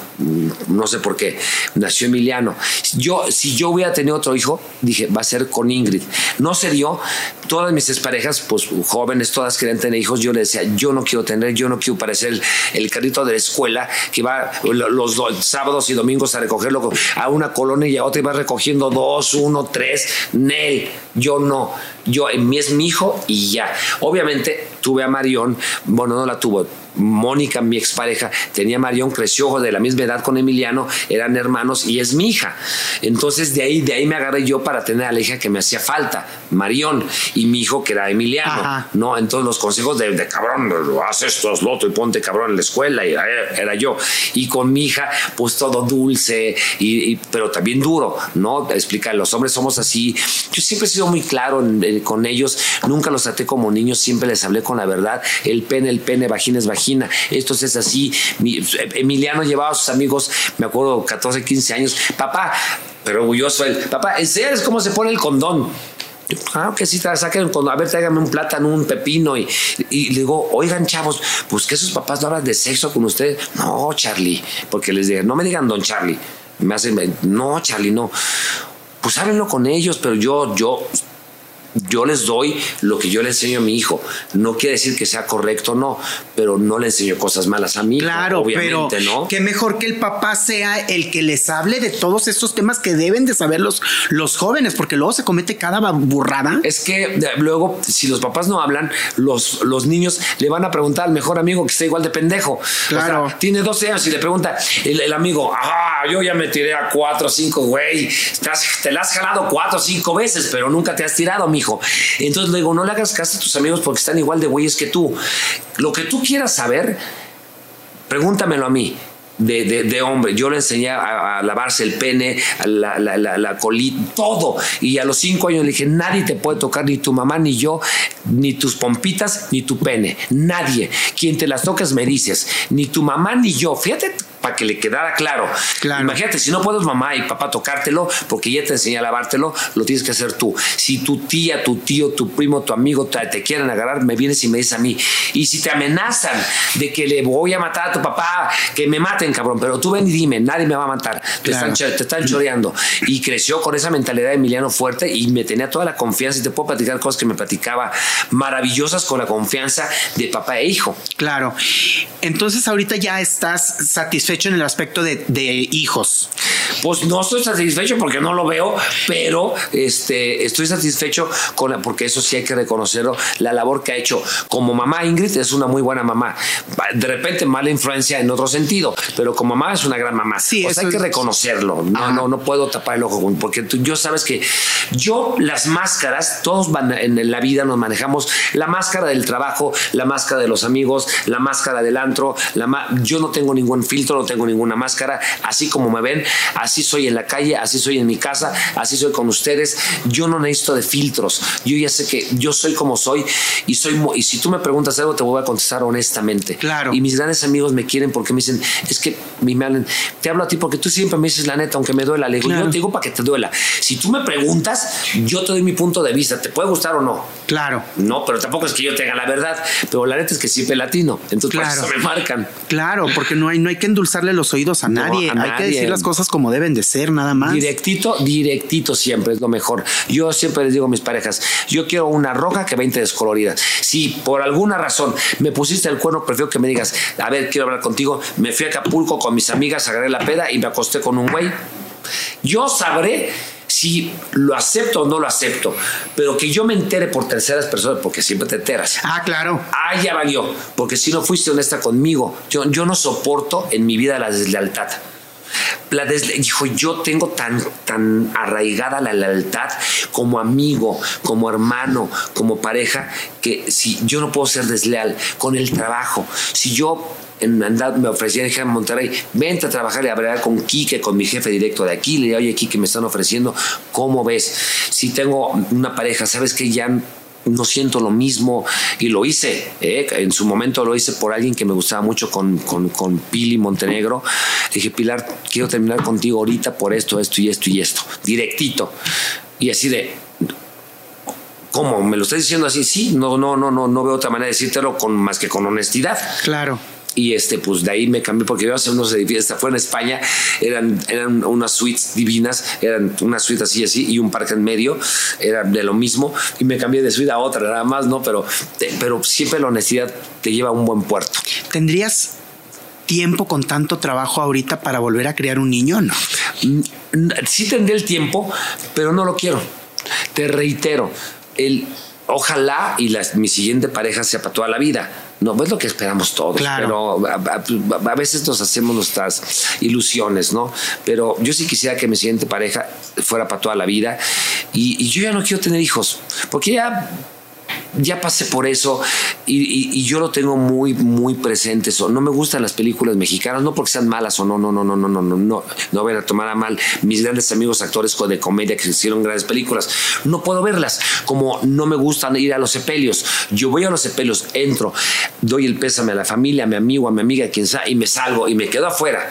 no sé por qué, nació Emiliano. Yo, si yo hubiera tenido otro hijo, dije, va a ser con Ingrid. No se dio, todas mis parejas, pues jóvenes, todas querían tener hijos, yo le decía, yo no quiero tener, yo no quiero parecer el, carrito de la escuela que va los, sábados y domingos a recogerlo a una colonia y a otra y va recogiendo dos, uno, tres, Nel, yo no, yo, mí es mi hijo y ya. Obviamente tuve a Marión, bueno, no la tuvo, Mónica, mi expareja, tenía Marión, creció de la misma edad con Emiliano, eran hermanos y es mi hija. Entonces de ahí, de ahí me agarré yo para tener a la hija que me hacía falta, Marión, y mi hijo que era Emiliano, ¿no? Entonces los consejos de, de cabrón, haz esto, haz lo otro y ponte cabrón en la escuela, y era yo. Y con mi hija, pues todo dulce, y, pero también duro, ¿no? Explica, los hombres somos así. Yo siempre he sido muy claro con ellos, nunca los traté como niños, siempre les hablé con la verdad, el pene, el pene, vagina es vagina esto es así. Emiliano llevaba a sus amigos, me acuerdo, 14, 15 años, papá, pero orgulloso él, papá, ¿sabes cómo se pone el condón? Claro que sí, saquen condón, a ver, tráigame un plátano, un pepino. Y, y, le digo, oigan, chavos, pues que sus papás no hablan de sexo con ustedes. No, Charlie, porque les digo, no me digan don Charlie. Me hacen, no, Charlie, no. Pues háblenlo con ellos, pero yo, yo yo les doy lo que yo le enseño a mi hijo. No quiere decir que sea correcto o no, pero no le enseño cosas malas a mí. Claro, obviamente, pero ¿no? Que mejor que el papá sea el que les hable de todos estos temas que deben de saber los, los jóvenes, porque luego se comete cada burrada. Es que luego, si los papás no hablan, los, los niños le van a preguntar al mejor amigo que está igual de pendejo. Claro. tiene 12 años y le pregunta el, amigo, ah, yo ya me tiré a cuatro o cinco, güey. Te, te la has jalado cuatro o cinco veces, pero nunca te has tirado, mijo. Entonces le digo, no le hagas caso a tus amigos porque están igual de güeyes que tú. Lo que tú quieras saber, pregúntamelo a mí. De, hombre. Yo le enseñé a, lavarse el pene, la, la, colita, todo. Y a los cinco años le dije, nadie te puede tocar, ni tu mamá, ni yo, ni tus pompitas, ni tu pene. Nadie. Quien te las toques me dices, ni tu mamá, ni yo. Fíjate para que le quedara claro. Imagínate, si no puedes mamá y papá tocártelo, porque ya te enseñé a lavártelo, lo tienes que hacer tú. Si tu tía, tu tío, tu primo, tu amigo te, quieren agarrar, me vienes y me dices a mí. Y si te amenazan de que le voy a matar a tu papá, que me maten, cabrón, pero tú ven y dime, nadie me va a matar. Te, están, te están choreando. Y creció con esa mentalidad de Emiliano fuerte y me tenía toda la confianza y te puedo platicar cosas que me platicaba maravillosas con la confianza de papá e hijo. Claro. Entonces ahorita ya estás satisfecho satisfecho en el aspecto de, de hijos? Pues no estoy satisfecho porque no lo veo, pero este, estoy satisfecho con la, porque eso sí hay que reconocerlo, la labor que ha hecho como mamá. Ingrid es una muy buena mamá. De repente mala influencia en otro sentido, pero como mamá es una gran mamá. Sí, o sea, hay que reconocerlo. No, no, no puedo tapar el ojo porque tú, yo sabes que yo las máscaras, todos van en la vida nos manejamos la máscara del trabajo, la máscara de los amigos, la máscara del antro, la yo no tengo ningún filtro, no tengo ninguna máscara, así como me ven, así soy en la calle, así soy en mi casa, así soy con ustedes. Yo no necesito de filtros. Yo ya sé que yo soy como soy y soy y si tú me preguntas algo te voy a contestar honestamente. Claro. Y mis grandes amigos me quieren porque me dicen, es que me hablan, te hablo a ti porque tú siempre me dices la neta, aunque me duela. Le digo, Claro. yo te digo para que te duela. Si tú me preguntas, yo te doy mi punto de vista. ¿Te puede gustar o no? Claro. No, pero tampoco es que yo tenga la verdad. Pero la neta es que siempre latino. Entonces, Claro. por eso me marcan. Claro, porque no hay, no hay que endulzarle los oídos a No, nadie. a Hay que decir las cosas como deben de ser, nada más. Directito, directito siempre es lo mejor. Yo siempre les digo a mis parejas, yo quiero una roja que 20 descolorida. Si por alguna razón me pusiste el cuerno, prefiero que me digas, a ver, quiero hablar contigo. Me fui a Acapulco con mis amigas, agarré la peda y me acosté con un güey. Yo sabré si lo acepto o no lo acepto, pero que yo me entere por terceras personas, porque siempre te enteras. Ah, claro. Ah, ya valió, porque si no fuiste honesta conmigo, yo, yo no soporto en mi vida la deslealtad. La desle- dijo, yo tengo tan, tan arraigada la lealtad como amigo, como hermano, como pareja, que si yo no puedo ser desleal con el trabajo. Si yo en andad me ofrecía en Monterrey, vente a trabajar y hablar con Quique, con mi jefe directo de aquí, le digo, oye, Quique, me están ofreciendo, ¿cómo ves? Si tengo una pareja, ¿sabes que ya no siento lo mismo y lo hice. ¿eh? En su momento lo hice por alguien que me gustaba mucho con, con, con Pili Montenegro. Le dije, Pilar, quiero terminar contigo ahorita por esto, esto y esto y esto. Directito. Y así de. ¿Cómo? ¿Me lo estás diciendo así? Sí, no, no, no, no, no veo otra manera de decírtelo con, más que con honestidad. Claro. Y este, pues de ahí me cambié porque yo hace unos edificios, fue en España, eran, eran unas suites divinas, eran una suite así así y un parque en medio, era de lo mismo, y me cambié de suite a otra, nada más, ¿no? Pero, pero siempre la honestidad te lleva a un buen puerto. ¿Tendrías tiempo con tanto trabajo ahorita para volver a criar un niño no? Mm, Sí tendré el tiempo, pero no lo quiero. Te reitero, el, ojalá y la- mi siguiente pareja sea para toda la vida. No, es lo que esperamos todos, Claro. pero a, a- a veces nos hacemos nuestras ilusiones, ¿no? Pero yo sí quisiera que mi siguiente pareja fuera para toda la vida y, y yo ya no quiero tener hijos, porque ya ya pasé por eso y, y- y yo lo tengo muy, muy presente. Eso. No me gustan las películas mexicanas, no porque sean malas o no, no, no, no, no, no, no, no, no vayan a tomar a mal mis grandes amigos actores de comedia que hicieron grandes películas. No puedo verlas, como no me gustan ir a los sepelios. Yo voy a los sepelios, entro, doy el pésame a la familia, a mi amigo, a mi amiga, a quien sea, y me salgo y me quedo afuera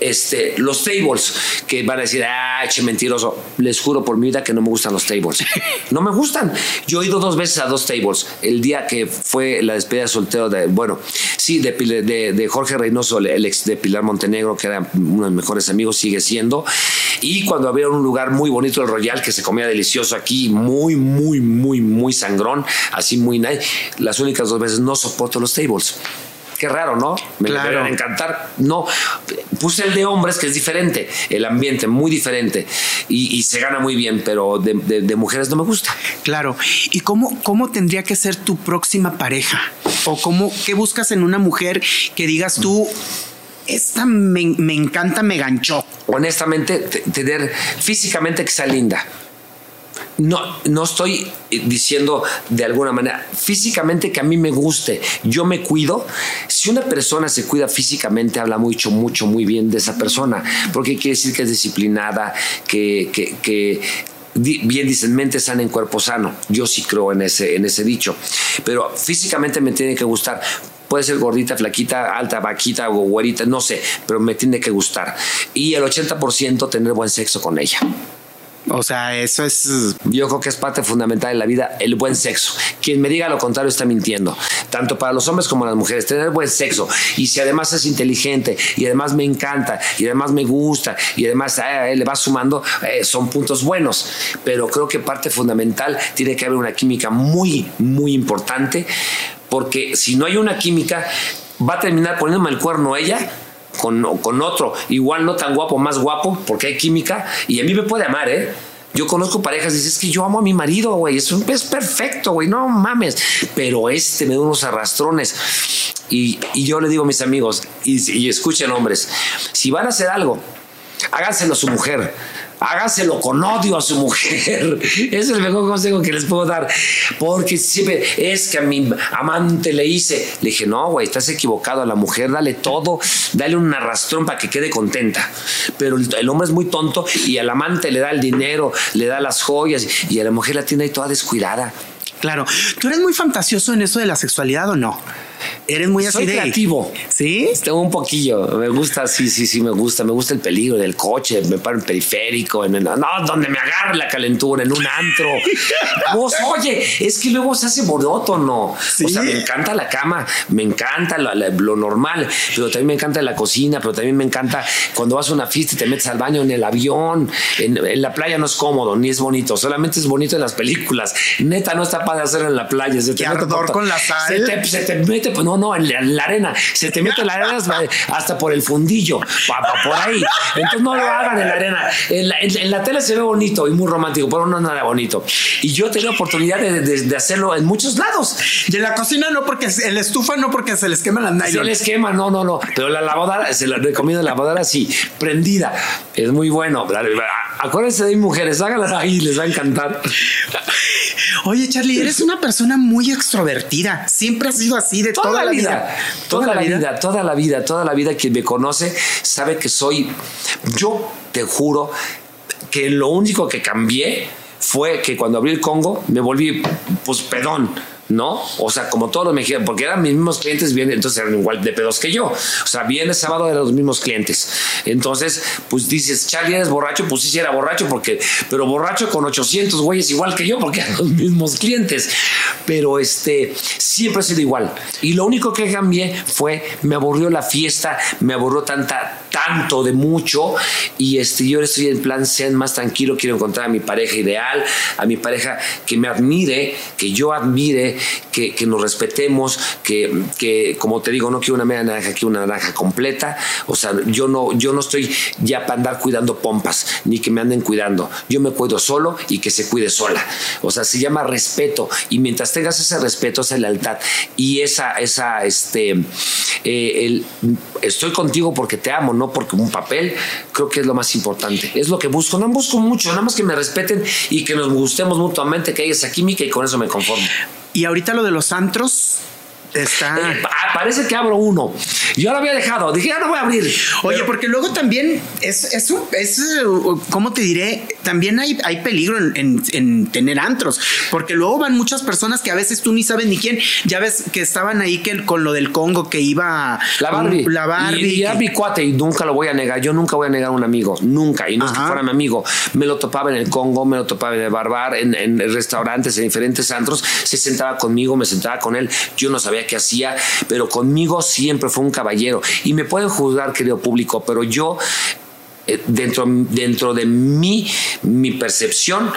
este, los tables, que van a decir, ah, che, mentiroso. Les juro por mi vida que no me gustan los tables. No me gustan. Yo he ido dos veces a dos tables. El día que fue la despedida de soltero de, bueno, sí, de, de, de Jorge Reynoso, el ex de Pilar Montenegro, que era uno de mis mejores amigos, sigue siendo. Y cuando había un lugar muy bonito, el Royal, que se comía delicioso aquí, muy, muy, muy, muy sangrón, así muy nice. Las únicas dos veces no soporto los tables. Qué raro, ¿no? Me Claro. deberían encantar. No, puse el de hombres, que es diferente, el ambiente muy diferente y, y se gana muy bien, pero de, de- de mujeres no me gusta. Claro. ¿Y cómo, cómo tendría que ser tu próxima pareja? ¿O cómo, qué buscas en una mujer que digas tú, esta me, me encanta, me ganchó? Honestamente, te- tener físicamente que sea linda. No, no estoy diciendo de alguna manera, físicamente que a mí me guste, yo me cuido. Si una persona se cuida físicamente, habla mucho, mucho, muy bien de esa persona, porque quiere decir que es disciplinada, que, bien dicen mente sana en cuerpo sano. Yo sí creo en ese, en ese dicho, pero físicamente me tiene que gustar. Puede ser gordita, flaquita, alta, vaquita o güerita, no sé, pero me tiene que gustar. Y el 80% tener buen sexo con ella. O sea, eso es... Yo creo que es parte fundamental de la vida el buen sexo. Quien me diga lo contrario está mintiendo. Tanto para los hombres como las mujeres, tener buen sexo. Y si además es inteligente, y además me encanta, y además me gusta, y además eh, le va sumando, eh, son puntos buenos. Pero creo que parte fundamental tiene que haber una química muy, muy importante, porque si no hay una química, va a terminar poniéndome el cuerno ella con, con otro, igual no tan guapo, más guapo, porque hay química, y a mí me puede amar, ¿eh? Yo conozco parejas y dices que yo amo a mi marido, güey. Es, es perfecto, güey. No mames. Pero este me da unos arrastrones. Y, yo le digo a mis amigos, y, y escuchen hombres, si van a hacer algo, háganselo a su mujer hágaselo con odio a su mujer. es el mejor consejo que les puedo dar. Porque siempre es que a mi amante le hice. Le dije, no, güey, estás equivocado. A la mujer dale todo, dale un arrastrón para que quede contenta. Pero el, hombre es muy tonto y al amante le da el dinero, le da las joyas y a la mujer la tiene ahí toda descuidada. Claro. ¿Tú eres muy fantasioso en eso de la sexualidad o no? Eres muy así Soy creativo. ¿Sí? Tengo un poquillo. Me gusta, sí, sí, sí, me gusta. Me gusta el peligro del coche. Me paro en periférico. En no, donde me agarre la calentura, en un antro. Vos, oye, es que luego se hace monótono. ¿Sí? O sea, me encanta la cama, me encanta lo, normal, pero también me encanta la cocina, pero también me encanta cuando vas a una fiesta y te metes al baño en el avión. En, la playa no es cómodo, ni es bonito. Solamente es bonito en las películas. Neta, no está para hacerlo en la playa. Se te mete con la sal. Se te, se te mete, pues no, no, en la, arena. Se te mete la arena hasta por el fundillo, por ahí. Entonces no lo hagan en la arena. En la, tele se ve bonito y muy romántico, pero no es nada bonito. Y yo tengo oportunidad de, hacerlo en muchos lados. Y en la cocina no, porque en la estufa no, porque se les quema la nylon. Se les quema, no, no, no. Pero la lavadora, se la recomiendo la lavadora así, prendida. Es muy bueno. Acuérdense de mujeres, háganla ahí, les va a encantar. Oye, Charlie, eres una persona muy extrovertida. Siempre has sido así de toda, la vida. Toda, la vida, toda la vida, toda la vida. Quien me conoce sabe que soy. Yo te juro que lo único que cambié fue que cuando abrí el Congo me volví, pues, pedón ¿no? O sea, como todos los mexicanos, porque eran mis mismos clientes, vienen, entonces eran igual de pedos que yo. O sea, viernes, sábado eran los mismos clientes. Entonces, pues dices, Charlie, ¿eres borracho? Pues sí, sí era borracho, porque, pero borracho con 800 güeyes igual que yo, porque eran los mismos clientes. Pero este, siempre ha sido igual. Y lo único que cambié fue, me aburrió la fiesta, me aburrió tanta, tanto de mucho. Y este, yo estoy en plan, sean más tranquilo, quiero encontrar a mi pareja ideal, a mi pareja que me admire, que yo admire que, nos respetemos, que, que, como te digo, no quiero una media naranja, quiero una naranja completa. O sea, yo no, yo no estoy ya para andar cuidando pompas, ni que me anden cuidando. Yo me cuido solo y que se cuide sola. O sea, se llama respeto. Y mientras tengas ese respeto, esa lealtad y esa, esa, este, eh, el, estoy contigo porque te amo, no porque un papel, creo que es lo más importante. Es lo que busco. No busco mucho, nada más que me respeten y que nos gustemos mutuamente, que haya esa química y con eso me conformo. Y ahorita lo de los antros, Está. Eh, parece que abro uno. Yo lo había dejado. Dije, ya no voy a abrir. Oye, porque luego también es, es, es, ¿cómo te diré? También hay, hay peligro en, tener antros. Porque luego van muchas personas que a veces tú ni sabes ni quién. Ya ves que estaban ahí que, con lo del Congo que iba. La Barbie. la Barbie. Y, era mi cuate y nunca lo voy a negar. Yo nunca voy a negar a un amigo. Nunca. Y no es que fuera mi amigo. Me lo topaba en el Congo, me lo topaba en el Barbar, en, en restaurantes, en diferentes antros. Se sentaba conmigo, me sentaba con él. Yo no sabía que hacía, pero conmigo siempre fue un caballero. Y me pueden juzgar, querido público, pero yo dentro, dentro de mí, mi percepción,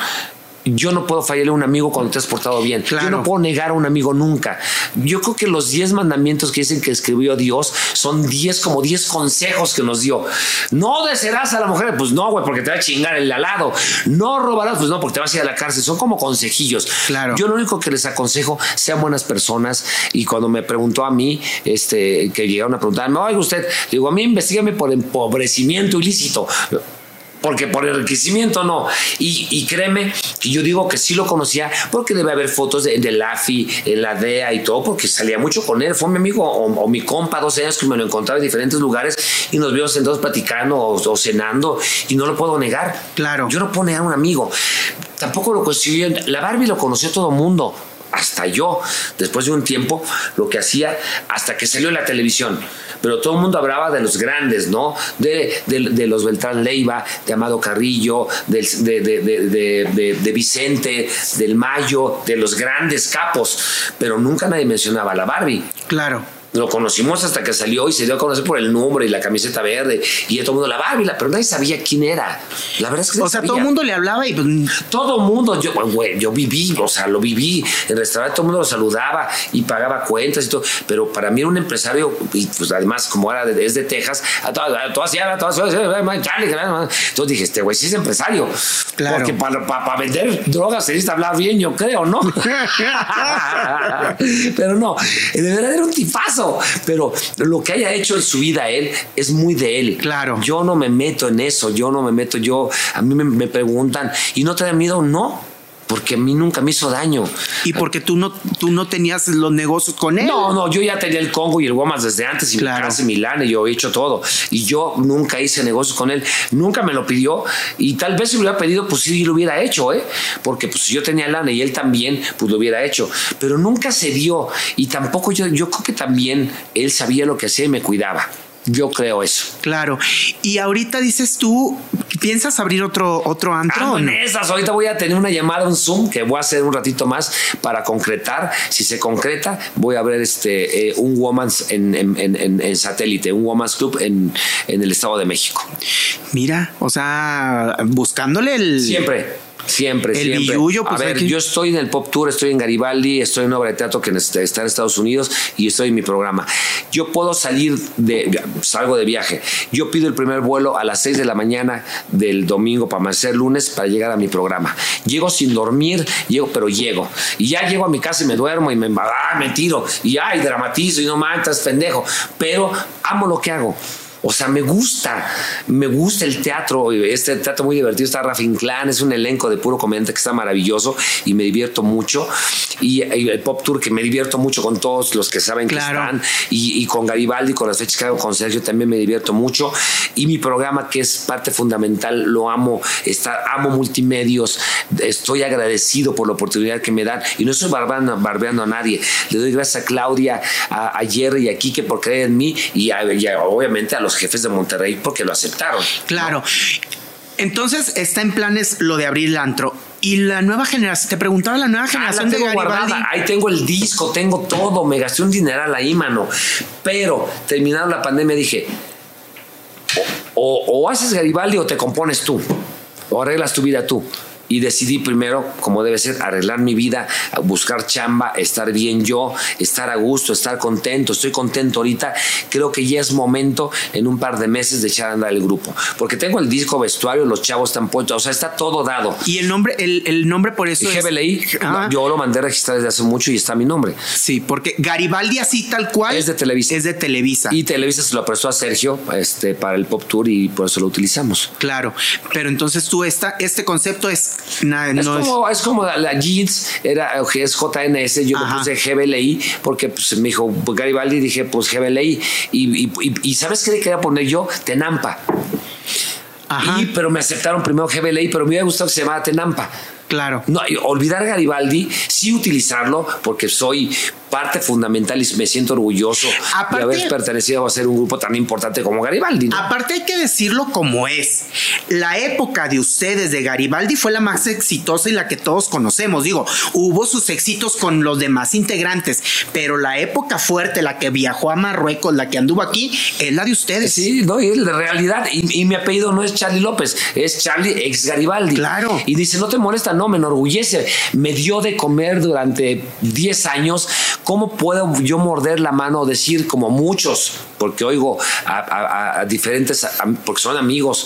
yo no puedo fallarle a un amigo cuando te has portado bien. Yo no puedo negar a un amigo nunca. Yo creo que los 10 mandamientos que dicen que escribió Dios son 10 como 10 consejos que nos dio. No desearás a la mujer, pues no, güey, porque te va a chingar el alado. No robarás, pues no, porque te vas a ir a la cárcel. Son como consejillos. Claro. Yo lo único que les aconsejo, sean buenas personas. Y cuando me preguntó a mí, este, que llegaron a preguntarme, oiga usted, digo, a mí investigame por empobrecimiento ilícito porque por enriquecimiento no. Y, créeme que yo digo que sí lo conocía porque debe haber fotos de, de Lafi, en la DEA y todo, porque salía mucho con él. Fue mi amigo o, mi compa, 12 años que me lo encontraba en diferentes lugares y nos vimos sentados platicando o, cenando y no lo puedo negar. Claro. Yo no puedo negar a un amigo. Tampoco lo cuestioné. La Barbie lo conoció todo el mundo hasta yo, después de un tiempo, lo que hacía hasta que salió en la televisión pero todo el mundo hablaba de los grandes, ¿no? De, de, los Beltrán Leiva, de Amado Carrillo, de, de, Vicente, del Mayo, de los grandes capos, pero nunca nadie mencionaba a la Barbie. Claro. Lo conocimos hasta que salió y se dio a conocer por el nombre y la camiseta verde y todo el mundo la Barbie, pero nadie sabía quién era. La verdad es que O sea, todo el mundo le hablaba y pues, todo el mundo, yo, güey, yo viví, o sea, lo viví. En el restaurante todo el mundo lo saludaba y pagaba cuentas y todo, pero para mí era un empresario y pues además como era de, es de Texas, a todas, a todas, a todas, entonces dije, este güey sí es empresario. Claro. Porque para, para, vender drogas se necesita hablar bien, yo creo, ¿no? pero no, de verdad era un tipazo. Pero lo que haya hecho en su vida él es muy de él. Claro. Yo no me meto en eso, yo no me meto, yo, a mí me, me preguntan, ¿y no te da miedo? No porque a mí nunca me hizo daño. Y porque tú no, tú no tenías los negocios con él. No, no, yo ya tenía el Congo y el Womas desde antes, y Claro. mi casa Milán, y yo he hecho todo. Y yo nunca hice negocios con él, nunca me lo pidió, y tal vez si lo hubiera pedido, pues sí lo hubiera hecho, ¿eh? Porque pues si yo tenía lana y él también, pues lo hubiera hecho. Pero nunca se dio, y tampoco yo, yo creo que también él sabía lo que hacía y me cuidaba. Yo creo eso. Claro. Y ahorita dices tú, ¿piensas abrir otro, otro antro? En no? esas. Ahorita voy a tener una llamada, un Zoom, que voy a hacer un ratito más para concretar. Si se concreta, voy a ver este, eh, un Woman's en, en- en- en- satélite, un Woman's Club en, en el Estado de México. Mira, o sea, buscándole el. Siempre. Siempre, El siempre. pues, a ver, yo estoy en el Pop Tour, estoy en Garibaldi, estoy en obra de teatro que está está en Estados Unidos y estoy en mi programa. Yo puedo salir de, salgo de viaje. Yo pido el primer vuelo a las 6 de la mañana del domingo para amanecer lunes para llegar a mi programa. Llego sin dormir, llego, pero llego. Y ya llego a mi casa y me duermo y me, ah, me tiro y ay, dramatizo y no mantas, pendejo. Pero amo lo que hago. O sea, me gusta, me gusta el teatro, este teatro muy divertido, está Rafa Inclán, es un elenco de puro comediante que está maravilloso y me divierto mucho. Y, y el Pop Tour que me divierto mucho con todos los que saben Claro. que están y, y con Garibaldi, con las fechas que hago con Sergio también me divierto mucho. Y mi programa que es parte fundamental, lo amo, está, amo multimedios, estoy agradecido por la oportunidad que me dan y no estoy barbeando, barbeando a nadie. Le doy gracias a Claudia, a, a Jerry y a Kike por creer en mí y, a- y a- obviamente a los jefes de Monterrey porque lo aceptaron. Claro. Entonces está en planes lo de abrir el antro. Y la nueva generación, te preguntaba la nueva Ah, generación de tengo Garibaldi. guardada. Ahí tengo el disco, tengo todo. Me gasté un dineral ahí, mano. Pero terminada la pandemia dije, o, o haces Garibaldi o te compones tú. O arreglas tu vida tú. Y decidí primero, como debe ser, arreglar mi vida, buscar chamba, estar bien yo, estar a gusto, estar contento. Estoy contento ahorita. Creo que ya es momento en un par de meses de echar a andar el grupo. Porque tengo el disco vestuario, los chavos están puestos. O sea, está todo dado. Y el nombre, el, el nombre por eso es- Ah, yo lo mandé a registrar desde hace mucho y está mi nombre. Sí, porque Garibaldi así tal cual Es de Televisa. Es de Televisa. Y Televisa se lo prestó a Sergio este, para el Pop Tour y por eso lo utilizamos. Claro, pero entonces tú esta, este concepto es Es, no como, es como la, la jeans, era, es JNS, yo Ajá. le puse GBLI porque pues, me dijo Garibaldi, dije pues GBLI. Y, y, y- y ¿sabes qué le quería poner yo? Tenampa. Ajá, Y, pero me aceptaron primero GBLI, pero me hubiera gustado que se llamara Tenampa. Claro. No, olvidar Garibaldi, sí utilizarlo, porque soy parte fundamental y me siento orgulloso Aparte- de haber pertenecido a ser un grupo tan importante como Garibaldi. ¿no? Aparte hay que decirlo como es. La época de ustedes de Garibaldi fue la más exitosa y la que todos conocemos. Digo, hubo sus éxitos con los demás integrantes, pero la época fuerte, la que viajó a Marruecos, la que anduvo aquí, es la de ustedes. Sí, no, y es de realidad. Y, y mi apellido no es Charlie López, es Charlie ex Garibaldi. Claro. Y dice, no te molesta, no, me enorgullece. Me dio de comer durante 10 años. ¿Cómo puedo yo morder la mano o decir, como muchos, porque oigo a, diferentes, porque son amigos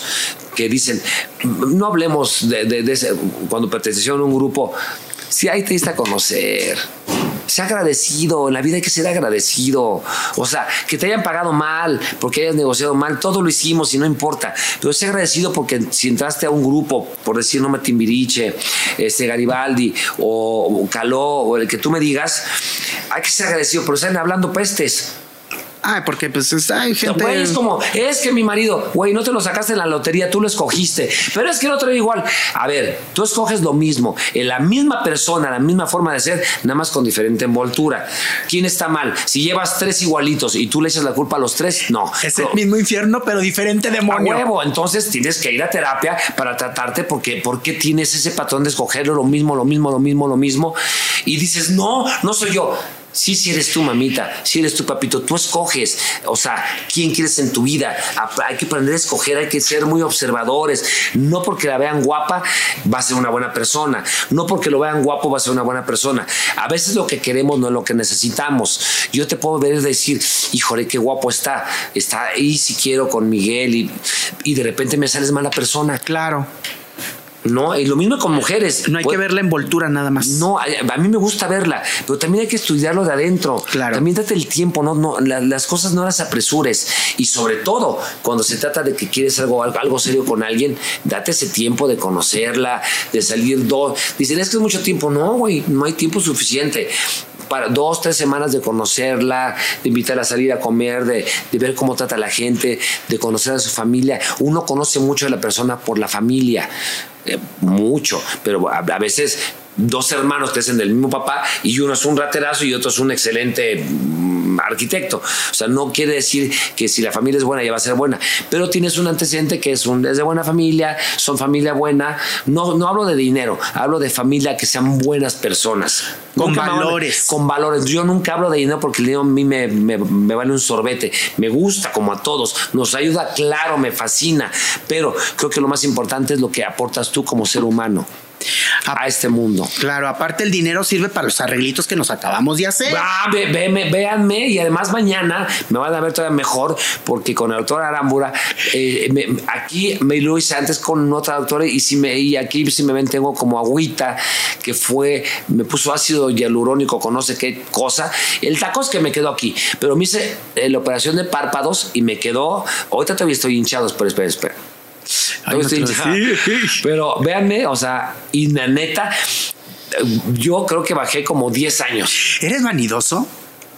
que dicen, no hablemos de, cuando pertenecieron a un grupo, si ahí te diste a conocer. Sea agradecido, en la vida hay que ser agradecido. O sea, que te hayan pagado mal, porque hayas negociado mal, todo lo hicimos y no importa. Pero sea agradecido porque si entraste a un grupo, por decir no Timbiriche, este Garibaldi o, o Caló, o el que tú me digas, hay que ser agradecido, pero están hablando pestes. Ay, porque pues es- hay gente. Güey, es como, es que mi marido, güey, no te lo sacaste en la lotería, tú lo escogiste. Pero es que el otro era igual. A ver, tú escoges lo mismo, en la misma persona, la misma forma de ser, nada más con diferente envoltura. ¿Quién está mal? Si llevas tres igualitos y tú le echas la culpa a los tres, no. Es el mismo infierno, pero diferente A demonio. huevo, entonces tienes que ir a terapia para tratarte porque ¿por qué tienes ese patrón de escogerlo lo mismo, lo mismo, lo mismo, lo mismo? Y dices, no, no soy yo. Sí, si eres tú, mamita, si eres tu papito, tú escoges, o sea, quién quieres en tu vida. Hay que aprender a escoger, hay que ser muy observadores. No porque la vean guapa va a ser una buena persona, no porque lo vean guapo va a ser una buena persona. A veces lo que queremos no es lo que necesitamos. Yo te puedo ver y decir, híjole, qué guapo está, está ahí si quiero con Miguel y, y de repente me sales mala persona. Claro. No, y lo mismo con mujeres. No hay que ver la envoltura nada más. No, a, mí me gusta verla, pero también hay que estudiarlo de adentro. Claro. También date el tiempo, no, no, las cosas no las apresures. Y sobre todo, cuando se trata de que quieres algo, algo serio con alguien, date ese tiempo de conocerla, de salir dos. Dicen, es que es mucho tiempo. No, güey, no hay tiempo suficiente para dos, tres semanas de conocerla, de invitarla a salir a comer, de, de, ver cómo trata a la gente, de conocer a su familia. Uno conoce mucho a la persona por la familia. Eh, mucho, pero a, veces dos hermanos que hacen del mismo papá y uno es un raterazo y otro es un excelente arquitecto. O sea, no quiere decir que si la familia es buena ya va a ser buena, pero tienes un antecedente que es, un, de buena familia, son familia buena. No, no hablo de dinero, hablo de familia que sean buenas personas. Con valores. con valores. Yo nunca hablo de dinero porque el dinero a mí me, me, me, vale un sorbete. Me gusta como a todos. Nos ayuda, claro, me fascina. Pero creo que lo más importante es lo que aportas tú como ser humano a, este mundo. Claro, aparte el dinero sirve para los arreglitos que nos acabamos de hacer. Ah, véanme y además mañana me van a ver todavía mejor porque con el doctor Arambura, eh, aquí me lo hice antes con otra doctora y, si me, y aquí si me ven tengo como agüita que fue, me puso ácido hialurónico con no sé qué cosa. El taco es que me quedó aquí, pero me hice eh, la operación de párpados y me quedó, ahorita todavía estoy hinchado, pero espera, espera pero véanme, o sea, y la neta, yo creo que bajé como 10 años. ¿Eres vanidoso?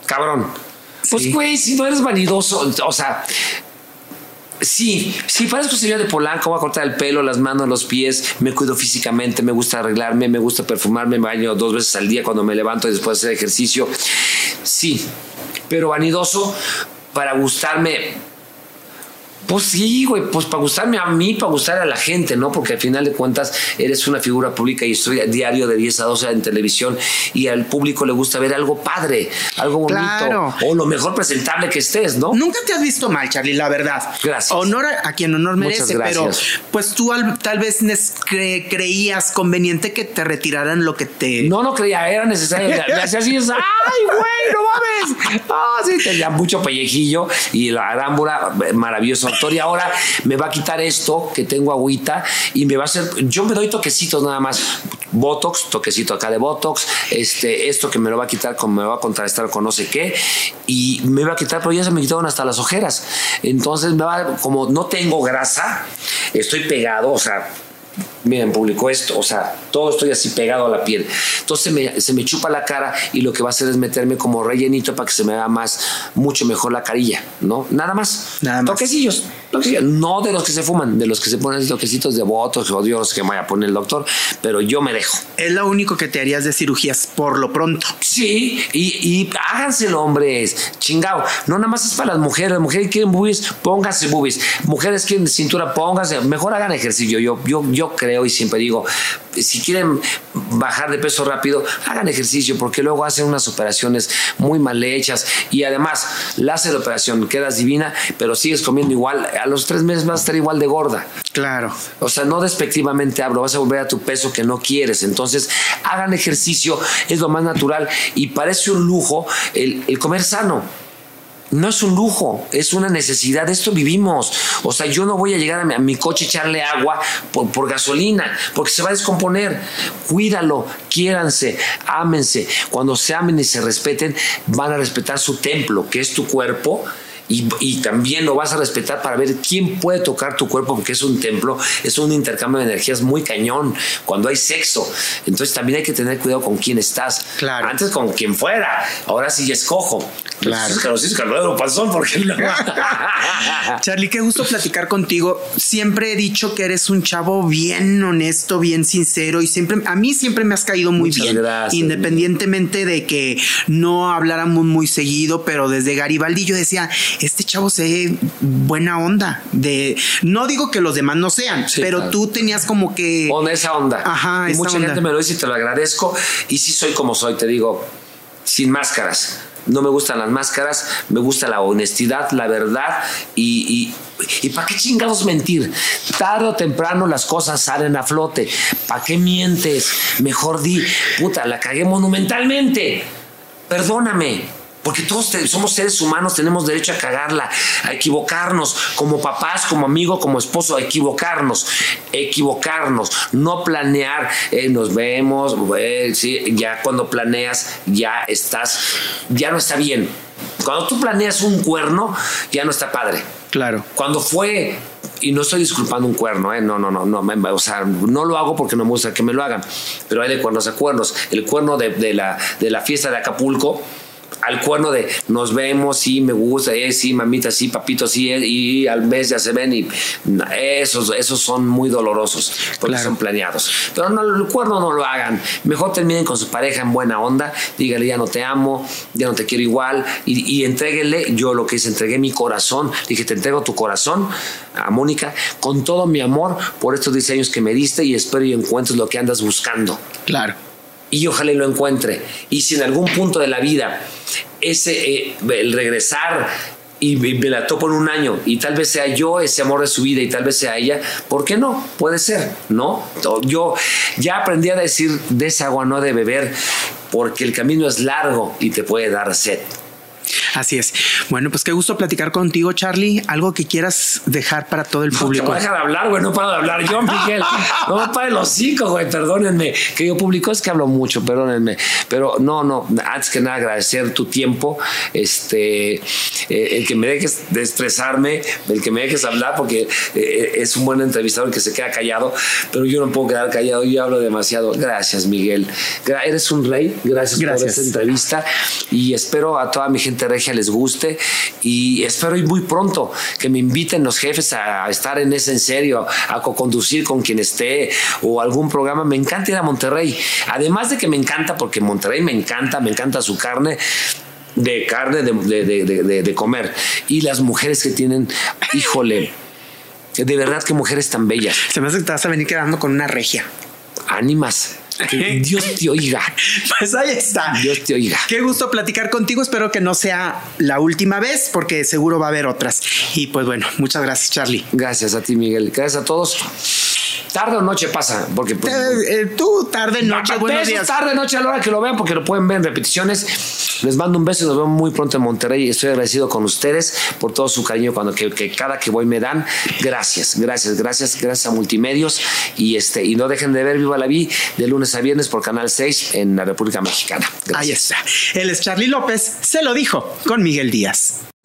Cabrón. Pues, güey, si no eres vanidoso, o sea, Sí, sí, parezco señor de Polanco, voy a cortar el pelo, las manos, los pies, me cuido físicamente, me gusta arreglarme, me gusta perfumarme, me baño dos veces al día cuando me levanto y después de hacer ejercicio. Sí, pero vanidoso para gustarme pues sí, güey, pues para gustarme a mí, para gustar a la gente, ¿no? Porque al final de cuentas eres una figura pública y estoy diario de 10 a 12 en televisión y al público le gusta ver algo padre, algo bonito o lo mejor presentable que estés, ¿no? Nunca te has visto mal, Charlie, la verdad. Gracias. Honor a, quien honor merece, pero pues tú tal vez creías conveniente que te retiraran lo que te... No, no creía, era necesario. hacía así, ¡ay, güey, no mames! Ah, sí, tenía mucho pellejillo y la arámbula, maravilloso y ahora me va a quitar esto que tengo agüita y me va a hacer, yo me doy toquecitos nada más, Botox, toquecito acá de Botox, este, esto que me lo va a quitar, como me va a contrastar con no sé qué, y me va a quitar, pero ya se me quitaron hasta las ojeras. Entonces me va, como no tengo grasa, estoy pegado, o sea, miren, publicó esto, o sea, todo estoy así pegado a la piel. Entonces se me chupa la cara y lo que va a hacer es meterme como rellenito para que se me vea más, mucho mejor la carilla, ¿no? Nada más. Nada más. Toquecillos, No de los que se fuman, de los que se ponen toquecitos de votos, o Dios que me vaya a poner el doctor, pero yo me dejo. Es lo único que te harías de cirugías por lo pronto. Sí, y, y háganselo, hombres. Chingao. No nada más es para las mujeres. Las mujeres quieren boobies, pónganse boobies. Mujeres quieren cintura, pónganse. Mejor hagan ejercicio. Yo, yo, yo creo y siempre digo, si quieren bajar de peso rápido, hagan ejercicio porque luego hacen unas operaciones muy mal hechas y además la hace la operación, quedas divina, pero sigues comiendo igual, a los tres meses vas a estar igual de gorda. Claro. O sea, no despectivamente hablo, vas a volver a tu peso que no quieres. Entonces, hagan ejercicio, es lo más natural y parece un lujo el, el comer sano no es un lujo, es una necesidad. Esto vivimos. O sea, yo no voy a llegar a mi, coche a echarle agua por, por, gasolina, porque se va a descomponer. Cuídalo, quiéranse, ámense. Cuando se amen y se respeten, van a respetar su templo, que es tu cuerpo y, también lo vas a respetar para ver quién puede tocar tu cuerpo, porque es un templo, es un intercambio de energías muy cañón cuando hay sexo. Entonces también hay que tener cuidado con quién estás. Claro. Antes con quien fuera, ahora sí escojo. Claro. porque Charlie, qué gusto platicar contigo. Siempre he dicho que eres un chavo bien honesto, bien sincero y siempre, a mí siempre me has caído muy bien. Independientemente de que no habláramos muy seguido, pero desde Garibaldi yo decía, este chavo se ve buena onda. De, no digo que los demás no sean, pero tú tenías como que. Con esa onda. Ajá, y mucha gente me lo dice y te lo agradezco. Y sí soy como soy, te digo. sin máscaras. No me gustan las máscaras, me gusta la honestidad, la verdad y, y, ¿para qué chingados mentir? Tarde o temprano las cosas salen a flote. ¿Para qué mientes? Mejor di, puta, la cagué monumentalmente. Perdóname. Porque todos somos seres humanos, tenemos derecho a cagarla, a equivocarnos, como papás, como amigo, como esposo, a equivocarnos, equivocarnos, no planear, eh, nos vemos, ya cuando planeas ya estás, ya no está bien. Cuando tú planeas un cuerno, ya no está padre. Claro. Cuando fue y no estoy disculpando un cuerno, ¿eh? no, no, no, no, o sea, no lo hago porque no me gusta que me lo hagan, pero hay de cuernos a cuernos. El cuerno de, la, de la fiesta de Acapulco, al cuerno de nos vemos, sí, me gusta, eh, sí, mamita, sí, papito, sí, eh, y al mes ya se ven y esos, esos son muy dolorosos porque son planeados. Pero no, el cuerno no lo hagan. Mejor terminen con su pareja en buena onda, dígale ya no te amo, ya no te quiero igual y, y entréguenle, yo lo que hice, entregué mi corazón, dije te entrego tu corazón a Mónica con todo mi amor por estos diseños que me diste y espero y encuentres lo que andas buscando. Claro y ojalá lo encuentre. Y si en algún punto de la vida ese, eh, el regresar y me la topo en un año y tal vez sea yo ese amor de su vida y tal vez sea ella, ¿por qué no? Puede ser, ¿no? Yo ya aprendí a decir de esa agua no de beber porque el camino es largo y te puede dar sed. Así es. Bueno, pues qué gusto platicar contigo, Charlie. Algo que quieras dejar para todo el público. No, deja de hablar, güey. No paro de hablar yo, Miguel. No me pare los cinco, güey. Perdónenme. Que yo público es que hablo mucho, perdónenme. Pero no, no. Antes que nada, agradecer tu tiempo. Este, eh, el que me dejes de estresarme, el que me dejes hablar, porque eh, es un buen entrevistador que se queda callado. Pero yo no puedo quedar callado. Yo hablo demasiado. Gracias, Miguel. Eres un rey. Gracias, Gracias. por esta entrevista. Y espero a toda mi gente regia les guste y espero ir muy pronto que me inviten los jefes a estar en ese en serio, a co-conducir con quien esté o algún programa. Me encanta ir a Monterrey. Además de que me encanta, porque Monterrey me encanta, me encanta su carne de carne de, de, comer. Y las mujeres que tienen, híjole, de verdad que mujeres tan bellas. Se me hace que te vas a venir quedando con una regia. Ánimas. Dios te oiga. Pues ahí está. Dios te oiga. Qué gusto platicar contigo. Espero que no sea la última vez, porque seguro va a haber otras. Y pues bueno, muchas gracias, Charlie. Gracias a ti, Miguel. Gracias a todos. Tarde o noche pasa, porque pues, eh, eh, tú tarde noche, buenos días. Tarde noche a la hora que lo vean, porque lo pueden ver en repeticiones. Les mando un beso y nos vemos muy pronto en Monterrey. Estoy agradecido con ustedes por todo su cariño cuando que, cada que voy me dan. Gracias, gracias, gracias, gracias a Multimedios y este y no dejen de ver Viva la Vi de lunes a viernes por Canal 6 en la República Mexicana. Ahí está. Él es Charlie López, se lo dijo con Miguel Díaz.